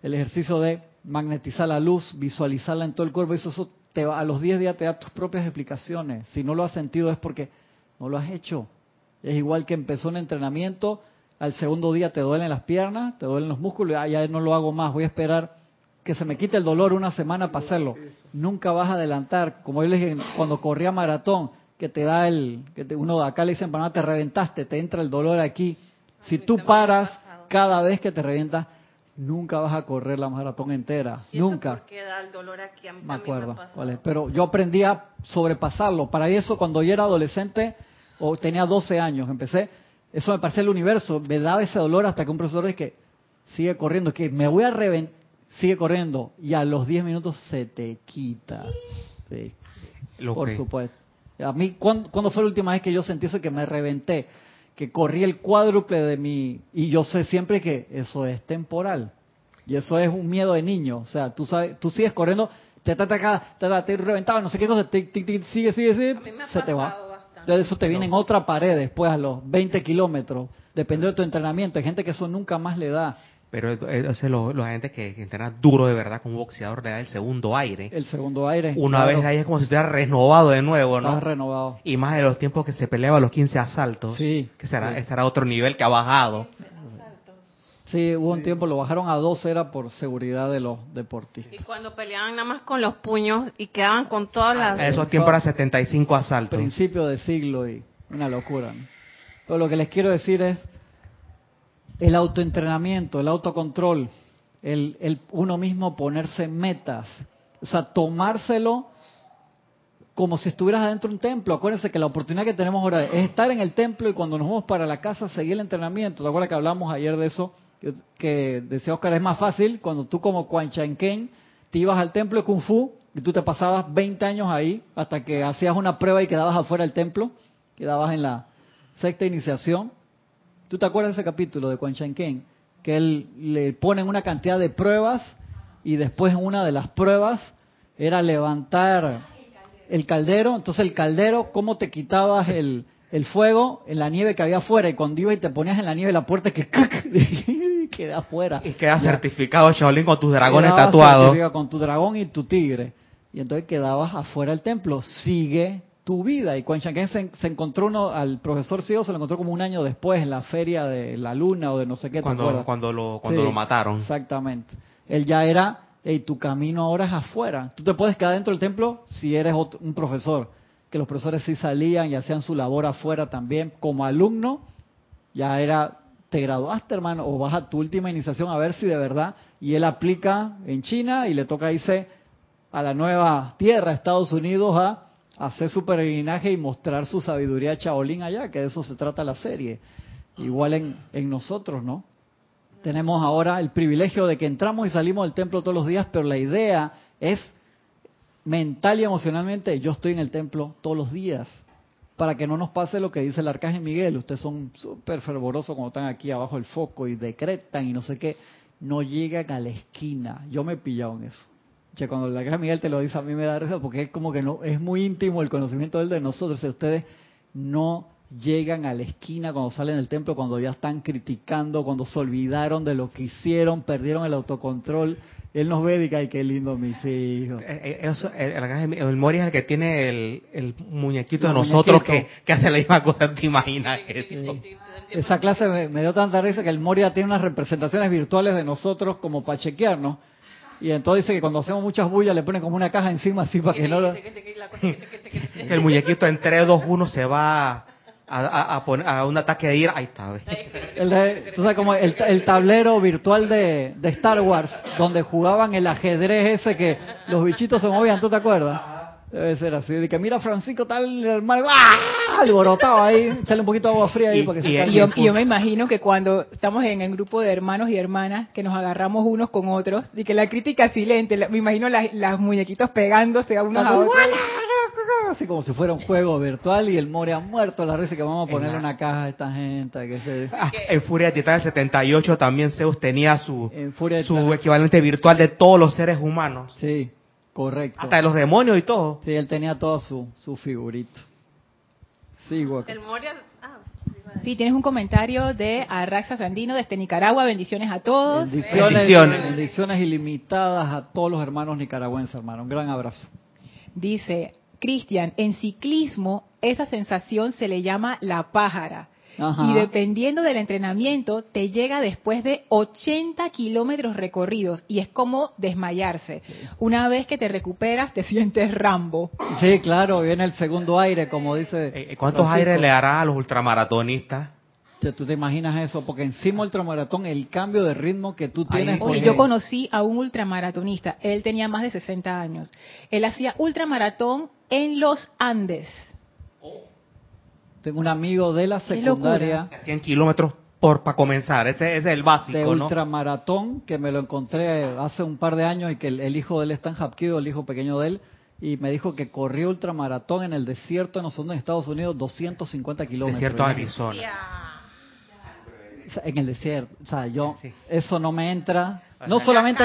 el ejercicio de magnetizar la luz, visualizarla en todo el cuerpo, eso, eso a los 10 días te da tus propias explicaciones. Si no lo has sentido es porque no lo has hecho. Es igual que empezó un entrenamiento, al segundo día te duelen las piernas, te duelen los músculos, ya, ya no lo hago más, voy a esperar que se me quite el dolor una semana para hacerlo. Nunca vas a adelantar, como yo les dije cuando corría maratón, que te da el, que te, uno acá le dicen, para te reventaste, te entra el dolor aquí. Si tú paras cada vez que te revientas, nunca vas a correr la maratón entera, nunca. Da el dolor aquí a mí me acuerdo, pero yo aprendí a sobrepasarlo. Para eso, cuando yo era adolescente o tenía 12 años, empecé, eso me parecía el universo, me daba ese dolor hasta que un profesor dice que sigue corriendo, que me voy a reventar, sigue corriendo y a los 10 minutos se te quita. Sí, por supuesto. A mí, ¿cuándo, ¿cuándo, fue la última vez que yo sentí eso que me reventé? que corrí el cuádruple de mi... Y yo sé siempre que eso es temporal. Y eso es un miedo de niño. O sea, tú sabes, tú sigues corriendo, te te, te, te, te reventado, no sé qué cosa, te, sigue, sigue, sigue, se te va. Entonces eso te viene en otra pared después a los 20 kilómetros. Depende de tu entrenamiento. Hay gente que eso nunca más le da. Pero es los, los gente que, que entrena duro de verdad como un boxeador le da el segundo aire. El segundo aire. Una vez ahí es como si estuviera renovado de nuevo, ¿no? renovado. Y más de los tiempos que se peleaba los 15 asaltos. Sí. Que será, estará otro nivel que ha bajado. Sí, hubo un tiempo, lo bajaron a 12, era por seguridad de los deportistas. Y cuando peleaban nada más con los puños y quedaban con todas las... esos tiempos eran 75 asaltos. Principio de siglo y una locura. Pero lo que les quiero decir es, el autoentrenamiento, el autocontrol, el, el uno mismo ponerse metas, o sea, tomárselo como si estuvieras adentro de un templo. Acuérdense que la oportunidad que tenemos ahora es estar en el templo y cuando nos vamos para la casa seguir el entrenamiento. ¿Te acuerdas que hablamos ayer de eso? Que, decía Oscar, es más fácil cuando tú como Quan Ken te ibas al templo de Kung Fu y tú te pasabas 20 años ahí hasta que hacías una prueba y quedabas afuera del templo, quedabas en la sexta iniciación. ¿Tú te acuerdas de ese capítulo de Quan Ken? Que él le ponen una cantidad de pruebas y después una de las pruebas era levantar el caldero. Entonces el caldero, ¿cómo te quitabas el, el fuego en la nieve que había afuera? Y cuando ibas y te ponías en la nieve la puerta que *laughs* queda afuera. Y queda certificado Shaolin con tus dragones tatuados. Con tu dragón y tu tigre. Y entonces quedabas afuera del templo. Sigue tu vida. Y Quan Shanken se, se, encontró uno, al profesor Sio se lo encontró como un año después en la feria de la luna o de no sé qué. Cuando, cuando, lo, cuando lo mataron. Exactamente. Él ya era, y tu camino ahora es afuera. Tú te puedes quedar dentro del templo si eres un profesor. Que los profesores sí salían y hacían su labor afuera también. Como alumno, ya era, te graduaste hermano, o vas a tu última iniciación a ver si de verdad. Y él aplica en China y le toca irse a la nueva tierra, Estados Unidos, a hacer su peregrinaje y mostrar su sabiduría chaolín allá, que de eso se trata la serie. Igual en, en nosotros, ¿no? Tenemos ahora el privilegio de que entramos y salimos del templo todos los días, pero la idea es mental y emocionalmente, yo estoy en el templo todos los días. Para que no nos pase lo que dice el arcángel Miguel. Ustedes son súper fervorosos cuando están aquí abajo del foco y decretan y no sé qué. No llegan a la esquina. Yo me he pillado en eso. Che, cuando el arcángel Miguel te lo dice a mí me da risa porque es como que no es muy íntimo el conocimiento del de nosotros. Si ustedes no llegan a la esquina cuando salen del templo, cuando ya están criticando, cuando se olvidaron de lo que hicieron, perdieron el autocontrol. Él nos ve y dice, ay, qué lindo mis hijos. Eh, eh, el, el, Mori es el que tiene el, muñequito de nosotros que, hace la misma cosa, ¿te imaginas eso? Esa clase me, dio tanta risa que el Moria tiene unas representaciones virtuales de nosotros como para chequearnos. Y entonces dice que cuando hacemos muchas bullas le ponen como una caja encima así para que no lo... El muñequito en 3, 2, 1 se va a, a, un ataque de ira, ahí está. El tú sabes como el, tablero virtual de, de, Star Wars, donde jugaban el ajedrez ese que los bichitos se movían, ¿tú te acuerdas? Debe ser así, de que mira Francisco tal, el mal, ¡ah! alborotado ahí, echarle un poquito de agua fría ahí para que se y, yo, y yo me imagino que cuando estamos en el grupo de hermanos y hermanas, que nos agarramos unos con otros, y que la crítica silente, me imagino las, las muñequitos pegándose a unos a otros así como si fuera un juego virtual y el More ha muerto la risa que vamos a ponerle una caja a esta gente. Que se... Ah, en Furia de Titán 78 también Zeus tenía su, su equivalente virtual de todos los seres humanos. Sí, correcto. Hasta de los demonios y todo. Sí, él tenía todo su, su figurito. Sigo El Moria... Ah, sí, tienes un comentario de Arraxa Sandino desde Nicaragua. Bendiciones a todos. Bendiciones, bendiciones ilimitadas a todos los hermanos nicaragüenses, hermano. Un gran abrazo. Dice, Cristian, en ciclismo esa sensación se le llama la pájara. Y dependiendo del entrenamiento, te llega después de 80 kilómetros recorridos y es como desmayarse. Una vez que te recuperas, te sientes Rambo. Sí, claro, viene el segundo aire, como dice. Eh, eh, ¿Cuántos aires le hará a los ultramaratonistas? ¿Tú te imaginas eso? Porque encima ultramaratón, el cambio de ritmo que tú tienes... Oye, yo conocí a un ultramaratonista, él tenía más de 60 años. Él hacía ultramaratón en los Andes. Tengo un amigo de la secundaria... 100 kilómetros por para comenzar, ese, es el básico, de ultramaratón, que me lo encontré hace un par de años y que el, hijo de él está en Hapkido, el hijo pequeño de él, y me dijo que corrió ultramaratón en el desierto, no son en Estados Unidos, 250 kilómetros. Desierto de Arizona en el desierto. O sea, yo, eso no me entra. No solamente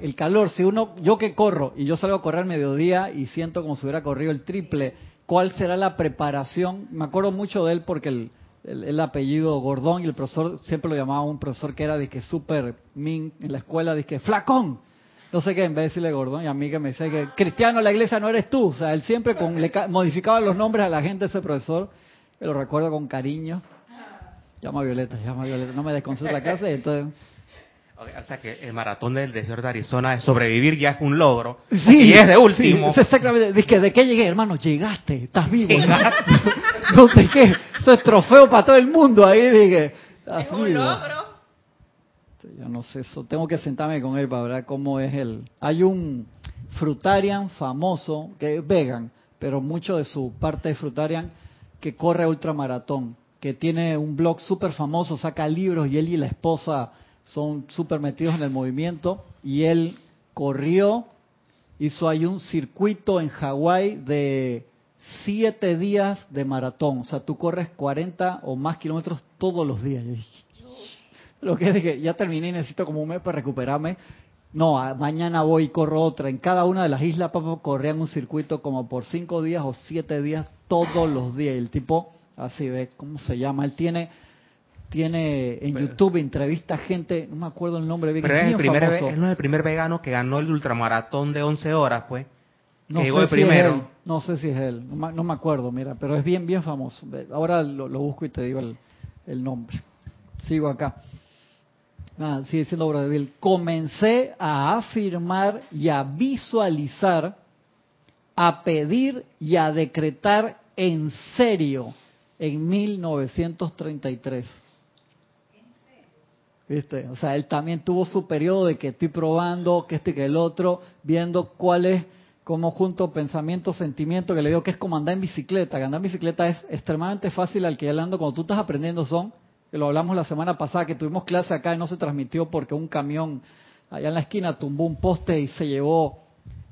el calor, si uno, yo que corro y yo salgo a correr al mediodía y siento como si hubiera corrido el triple, ¿cuál será la preparación? Me acuerdo mucho de él porque el, el, apellido Gordón y el profesor siempre lo llamaba un profesor que era de que súper min en la escuela, de que flacón. No sé qué, en vez de decirle Gordón y a mí que me dice que cristiano la iglesia no eres tú. O sea, él siempre con, le modificaba los nombres a la gente, ese profesor, lo recuerdo con cariño. Llama a Violeta, llama a Violeta. No me desconcentra la clase, entonces... *laughs* O sea que el maratón del desierto de Arizona de sobrevivir ya es un logro. Sí, y es de último. Sí, exactamente. Dice, ¿de qué llegué, hermano? Llegaste, estás vivo. *laughs* ¿no? ¿De qué? Eso es trofeo para todo el mundo. Ahí dije, es un logro. Yo no sé eso. Tengo que sentarme con él para ver cómo es el... Hay un frutarian famoso que es vegan, pero mucho de su parte de frutarian que corre ultramaratón que tiene un blog súper famoso, saca libros y él y la esposa son súper metidos en el movimiento y él corrió, hizo ahí un circuito en Hawái de siete días de maratón, o sea, tú corres 40 o más kilómetros todos los días. Lo que es ya terminé y necesito como un mes para recuperarme. No, mañana voy y corro otra. En cada una de las islas, papá, corrían un circuito como por cinco días o siete días todos los días. Y el tipo así ve cómo se llama. Él tiene tiene en YouTube entrevista gente, no me acuerdo el nombre pero es el primer, él no es el primer vegano que ganó el ultramaratón de 11 horas, pues. No sé, si primero. Es él, no sé si es él, no me, acuerdo, mira, pero es bien, bien famoso. Ahora lo, busco y te digo el, nombre. Sigo acá. Ah, sigue diciendo Bill. Comencé a afirmar y a visualizar, a pedir y a decretar en serio en 1933. ¿Viste? O sea, él también tuvo su periodo de que estoy probando, que este que el otro, viendo cuál es, como junto pensamiento, sentimiento, que le digo que es como andar en bicicleta, que andar en bicicleta es extremadamente fácil alquilando cuando tú estás aprendiendo son, que lo hablamos la semana pasada, que tuvimos clase acá y no se transmitió porque un camión allá en la esquina tumbó un poste y se llevó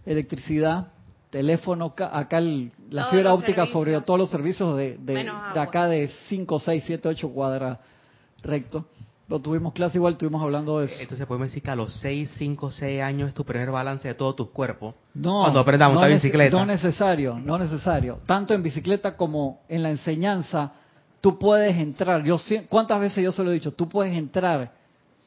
electricidad teléfono, acá la fibra óptica sobre todos los servicios de, de, acá de 5, 6, 7, 8 cuadras recto. Lo tuvimos clase igual, estuvimos hablando de eso. Entonces podemos decir que a los 6, 5, 6 años es tu primer balance de todo tu cuerpo. No, cuando aprendamos no bicicleta. No necesario, no necesario. Tanto en bicicleta como en la enseñanza, tú puedes entrar. Yo ¿Cuántas veces yo se lo he dicho? Tú puedes entrar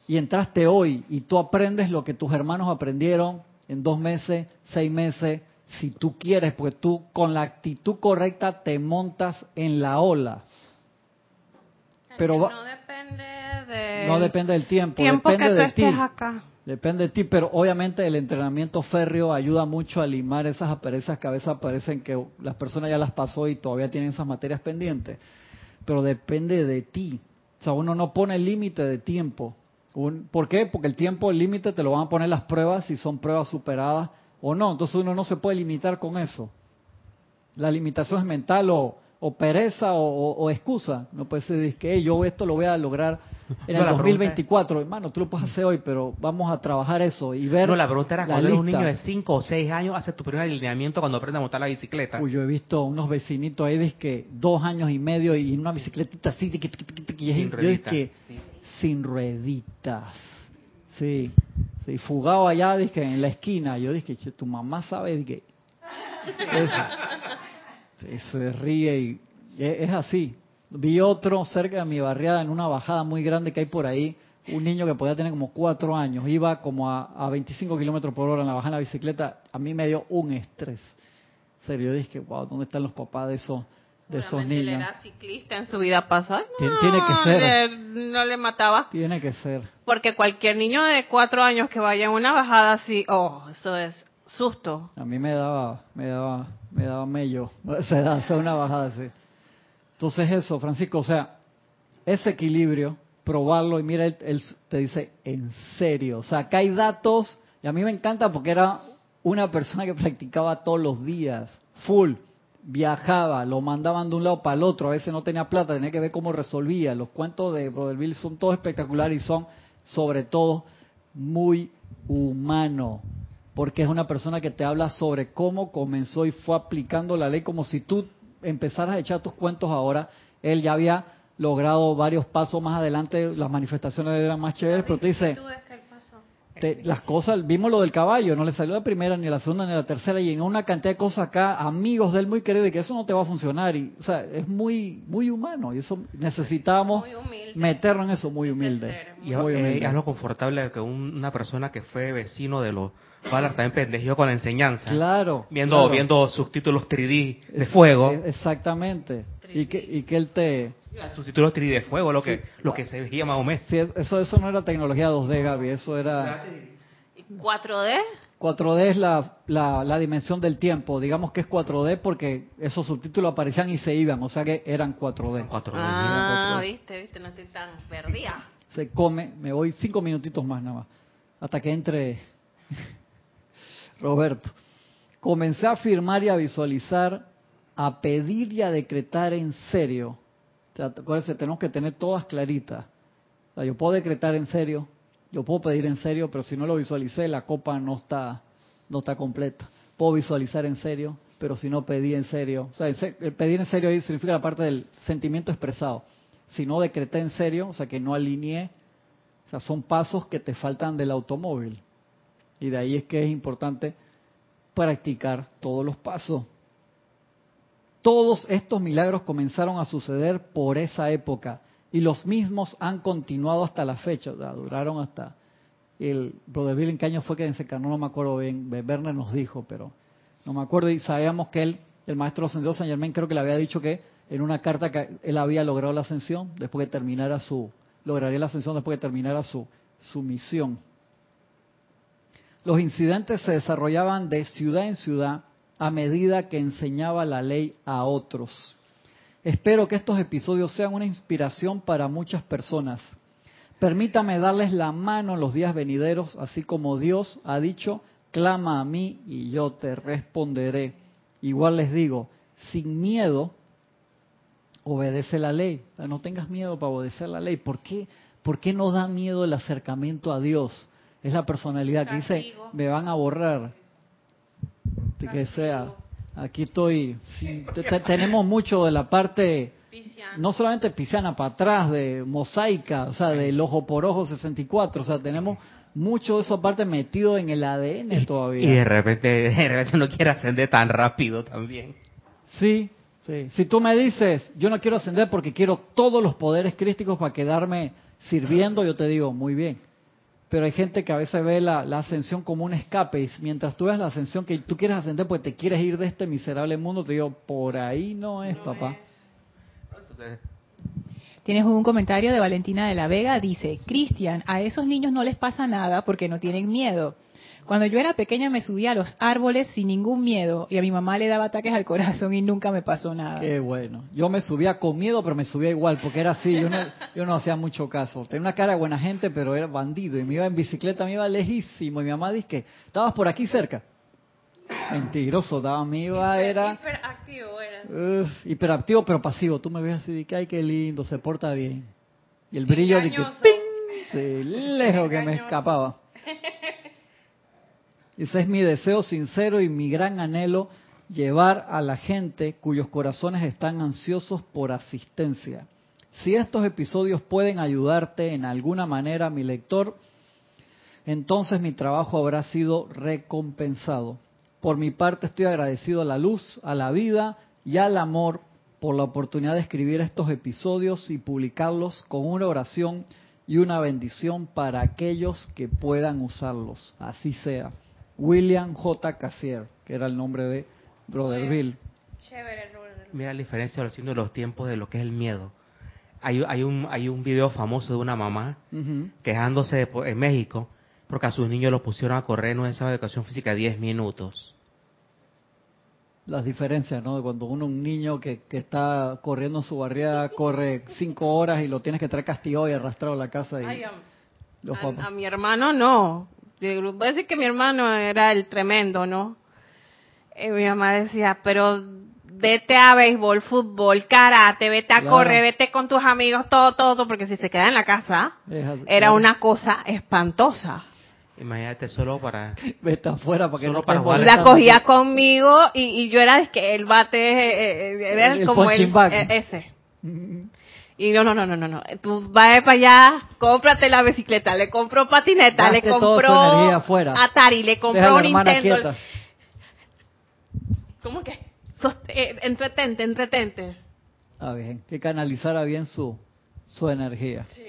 y entraste hoy y tú aprendes lo que tus hermanos aprendieron en dos meses, seis meses, si tú quieres, porque tú con la actitud correcta te montas en la ola. Pero no depende de no depende del tiempo, depende de ti. Depende de ti, pero obviamente el entrenamiento férreo ayuda mucho a limar esas aperezas que a veces aparecen que las personas ya las pasó y todavía tienen esas materias pendientes. Pero depende de ti. O sea, uno no pone límite de tiempo. ¿Por qué? Porque el tiempo, el límite, te lo van a poner las pruebas si son pruebas superadas o no. Entonces uno no se puede limitar con eso. La limitación es mental o, o pereza o, excusa. No puede ser que yo esto lo voy a lograr *laughs* en el 2024. Hermano, tú lo puedes hacer hoy, pero vamos a trabajar eso y ver. No, la pregunta era cuando eres un niño de 5 o 6 años, hace tu primer alineamiento cuando aprendes a montar la bicicleta. Uy, yo he visto unos vecinitos ahí, que dos años y medio y una bicicletita así, y sin rueditas. que sin rueditas. Sí, sí, fugado allá, dije, en la esquina. Yo dije, tu mamá sabe que. se ríe y es así. Vi otro cerca de mi barriada en una bajada muy grande que hay por ahí, un niño que podía tener como cuatro años, iba como a, a 25 kilómetros por hora en la bajada en la bicicleta, a mí me dio un estrés. En serio, yo dije, wow, ¿dónde están los papás de esos, de esos niños? Él era ciclista en su vida pasada. tiene que ser. no le mataba. Tiene que ser. Porque cualquier niño de cuatro años que vaya en una bajada así, oh, eso es susto. A mí me daba, me daba, me daba mello, *laughs* se da, una bajada así. Entonces eso, Francisco, o sea, ese equilibrio, probarlo y mira, él, te dice, en serio, o sea, acá hay datos, y a mí me encanta porque era una persona que *laughs* practicaba todos los días, full, viajaba, lo mandaban de un lado para el otro, a veces no tenía plata, tenía que ver cómo resolvía. Los cuentos de Brother Bill son todos espectaculares y son, sobre todo, muy humanos porque es una persona que te habla sobre cómo comenzó y fue aplicando la ley como si tú empezaras a echar tus cuentos ahora. Él ya había logrado varios pasos más adelante, las manifestaciones eran más chéveres, pero te dice, las cosas, vimos lo del caballo, no le salió la primera, ni la segunda, ni la tercera, y en una cantidad de cosas acá, amigos de él muy queridos, y que eso no te va a funcionar, y, o sea, es muy muy humano, y eso necesitamos meternos en eso, muy humilde. y es lo confortable que una persona que fue vecino de los Ballard también pendejió con la enseñanza. Claro. Viendo, viendo sus títulos 3D de fuego. Exactamente. Y que, y que él te, sus títulos 3D de fuego, lo que lo que se veía más o menos. Sí, eso, eso no era tecnología 2D, Gaby, eso era... ¿4D? 4D es la, la, dimensión del tiempo. Digamos que es 4D porque esos subtítulos aparecían y se iban, o sea que eran 4D. 4D. Ah, viste, viste, no estoy tan perdida. Se come, me voy cinco minutitos más nada más, hasta que entre *laughs* Roberto. Comencé a afirmar y a visualizar, a pedir y a decretar en serio Acuérdense, tenemos que tener todas claritas. yo puedo decretar en serio, yo puedo pedir en serio, pero si no lo visualicé, la copa no está, no está completa. Puedo visualizar en serio, pero si no pedí en serio, o sea, pedir en serio ahí significa la parte del sentimiento expresado. Si no decreté en serio, o sea, que no alineé, o sea, son pasos que te faltan del automóvil. Y de ahí es que es importante practicar todos los pasos. Todos estos milagros comenzaron a suceder por esa época y los mismos han continuado hasta la fecha, duraron hasta el Brother Bill en qué año fue que se encarnó, no me acuerdo bien, Werner nos dijo, pero no me acuerdo y sabíamos que él, el maestro ascendido San Germán creo que le había dicho que en una carta que él había logrado la ascensión después que terminara su, lograría la ascensión después que terminara su, su misión. Los incidentes se desarrollaban de ciudad en ciudad a medida que enseñaba la ley a otros. Espero que estos episodios sean una inspiración para muchas personas. Permítame darles la mano en los días venideros, así como Dios ha dicho, clama a mí y yo te responderé. Igual les digo, sin miedo, obedece la ley. no tengas miedo para obedecer la ley. ¿Por qué? ¿Por qué no da miedo el acercamiento a Dios? Es la personalidad que dice, me van a borrar que sea. Aquí estoy. tenemos mucho de la parte, no solamente pisana para atrás, de mosaica, o sea, del ojo por ojo 64, o sea, tenemos mucho de esa parte metido en el ADN todavía. Y de repente, *laughs* de repente no quiere ascender tan rápido también. Sí, sí. Si tú me dices, yo no quiero ascender porque quiero todos los poderes crísticos para quedarme sirviendo, yo te digo, muy bien. Pero hay gente que a veces ve la, ascensión como un escape y mientras tú ves la ascensión que tú quieres ascender porque te quieres ir de este miserable mundo, te digo, por ahí no es, papá. Tienes un comentario de Valentina de la Vega, dice, Cristian, a esos niños no les pasa nada porque no tienen miedo. Cuando yo era pequeña me subía a los árboles sin ningún miedo y a mi mamá le daba ataques al corazón y nunca me pasó nada. Qué bueno. Yo me subía con miedo, pero me subía igual porque era así. Yo no, yo no hacía mucho caso. Tenía una cara de buena gente, pero era bandido y me iba en bicicleta, me iba lejísimo. Y mi mamá dice que estabas por aquí cerca. Mentiroso, estaba, me iba, era... Hiperactivo era. hiperactivo, pero pasivo. Tú me ves así de que, ay, qué lindo, se porta bien. Y el brillo de que, ¡ping! Sí, lejos que me escapaba. Es mi deseo sincero y mi gran anhelo, llevar a la gente cuyos corazones están ansiosos por asistencia. Si estos episodios pueden ayudarte en alguna manera, mi lector, entonces mi trabajo habrá sido recompensado. Por mi parte estoy agradecido a la luz, a la vida y al amor por la oportunidad de escribir estos episodios y publicarlos con una oración y una bendición para aquellos que puedan usarlos. Así sea. William J. Cassier, que era el nombre de Brother Bill. Mira la diferencia de los tiempos de lo que es el miedo. Hay, hay, un, hay un video famoso de una mamá quejándose en México porque a sus niños los pusieron a correr en una de educación física 10 minutos. Las diferencias, ¿no? Cuando uno, un niño que, que está corriendo en su barriada, corre 5 horas y lo tienes que traer castigado y arrastrado a la casa. Y a, mi hermano no. Voy a decir que mi hermano era el tremendo, ¿no? Y mi mamá decía, pero vete a béisbol, fútbol, karate, vete a correr, vete con tus amigos, todo, todo, porque si se queda en la casa, era una cosa espantosa. Imagínate solo para... Vete afuera para que no para La cogía conmigo y, yo era que el bate eh, eh, era como el, eh, ese. Y no, no, no, no, no, no. Tú vas para allá, cómprate la bicicleta, le compro patineta, le compro Atari, le compro un Nintendo. ¿Cómo que? Eh, entretente, entretente. Ah, bien, que canalizara bien su, su energía. Sí.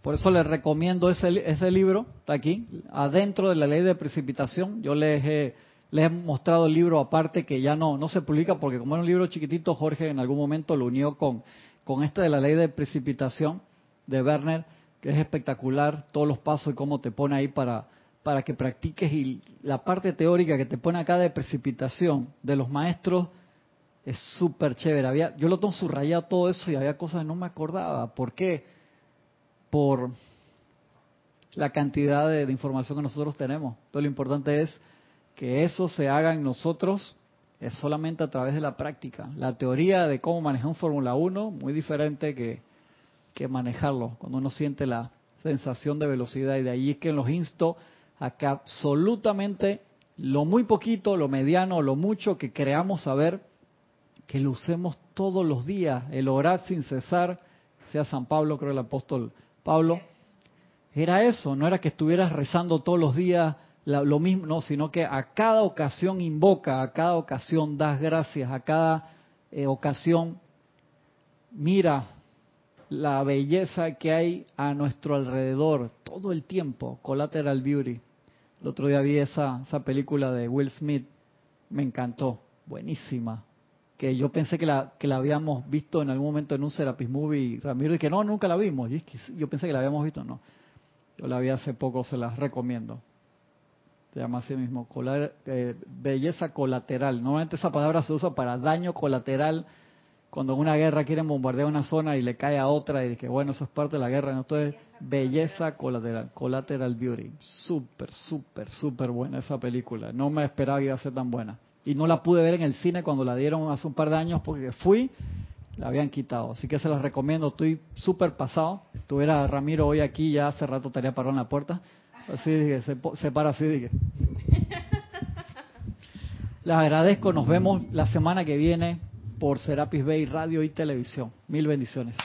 Por eso les recomiendo ese, ese libro, está aquí, adentro de la ley de precipitación. Yo les he, les he mostrado el libro aparte que ya no, no se publica porque como era un libro chiquitito, Jorge en algún momento lo unió con con este de la ley de precipitación de Werner, que es espectacular, todos los pasos y cómo te pone ahí para, para que practiques y la parte teórica que te pone acá de precipitación de los maestros es súper chévere. Había, yo lo tengo subrayado todo eso y había cosas que no me acordaba. ¿Por qué? Por la cantidad de, de información que nosotros tenemos. Entonces lo importante es que eso se haga en nosotros es solamente a través de la práctica. La teoría de cómo manejar un Fórmula 1, muy diferente que, que manejarlo, cuando uno siente la sensación de velocidad. Y de ahí es que los insto a que absolutamente lo muy poquito, lo mediano, lo mucho que creamos saber, que lo usemos todos los días, el orar sin cesar, sea San Pablo, creo el apóstol Pablo, era eso, no era que estuvieras rezando todos los días lo mismo, no, sino que a cada ocasión invoca, a cada ocasión das gracias, a cada eh, ocasión mira la belleza que hay a nuestro alrededor todo el tiempo, Collateral Beauty. El otro día vi esa, esa película de Will Smith, me encantó, buenísima, que yo pensé que la, que la habíamos visto en algún momento en un Serapis Movie, Ramiro, y que no, nunca la vimos, y es que yo pensé que la habíamos visto, no. Yo la vi hace poco, se las recomiendo se llama así mismo, eh, belleza colateral. Normalmente esa palabra se usa para daño colateral cuando en una guerra quieren bombardear una zona y le cae a otra y que bueno, eso es parte de la guerra. Entonces, belleza colateral, collateral beauty. Súper, súper, súper buena esa película. No me esperaba que iba a ser tan buena. Y no la pude ver en el cine cuando la dieron hace un par de años porque fui, la habían quitado. Así que se las recomiendo. Estoy súper pasado. Tuviera Ramiro hoy aquí, ya hace rato estaría parado en la puerta Así dije, se, para así dije. Les agradezco. Nos vemos la semana que viene por Serapis Bay Radio y Televisión. Mil bendiciones.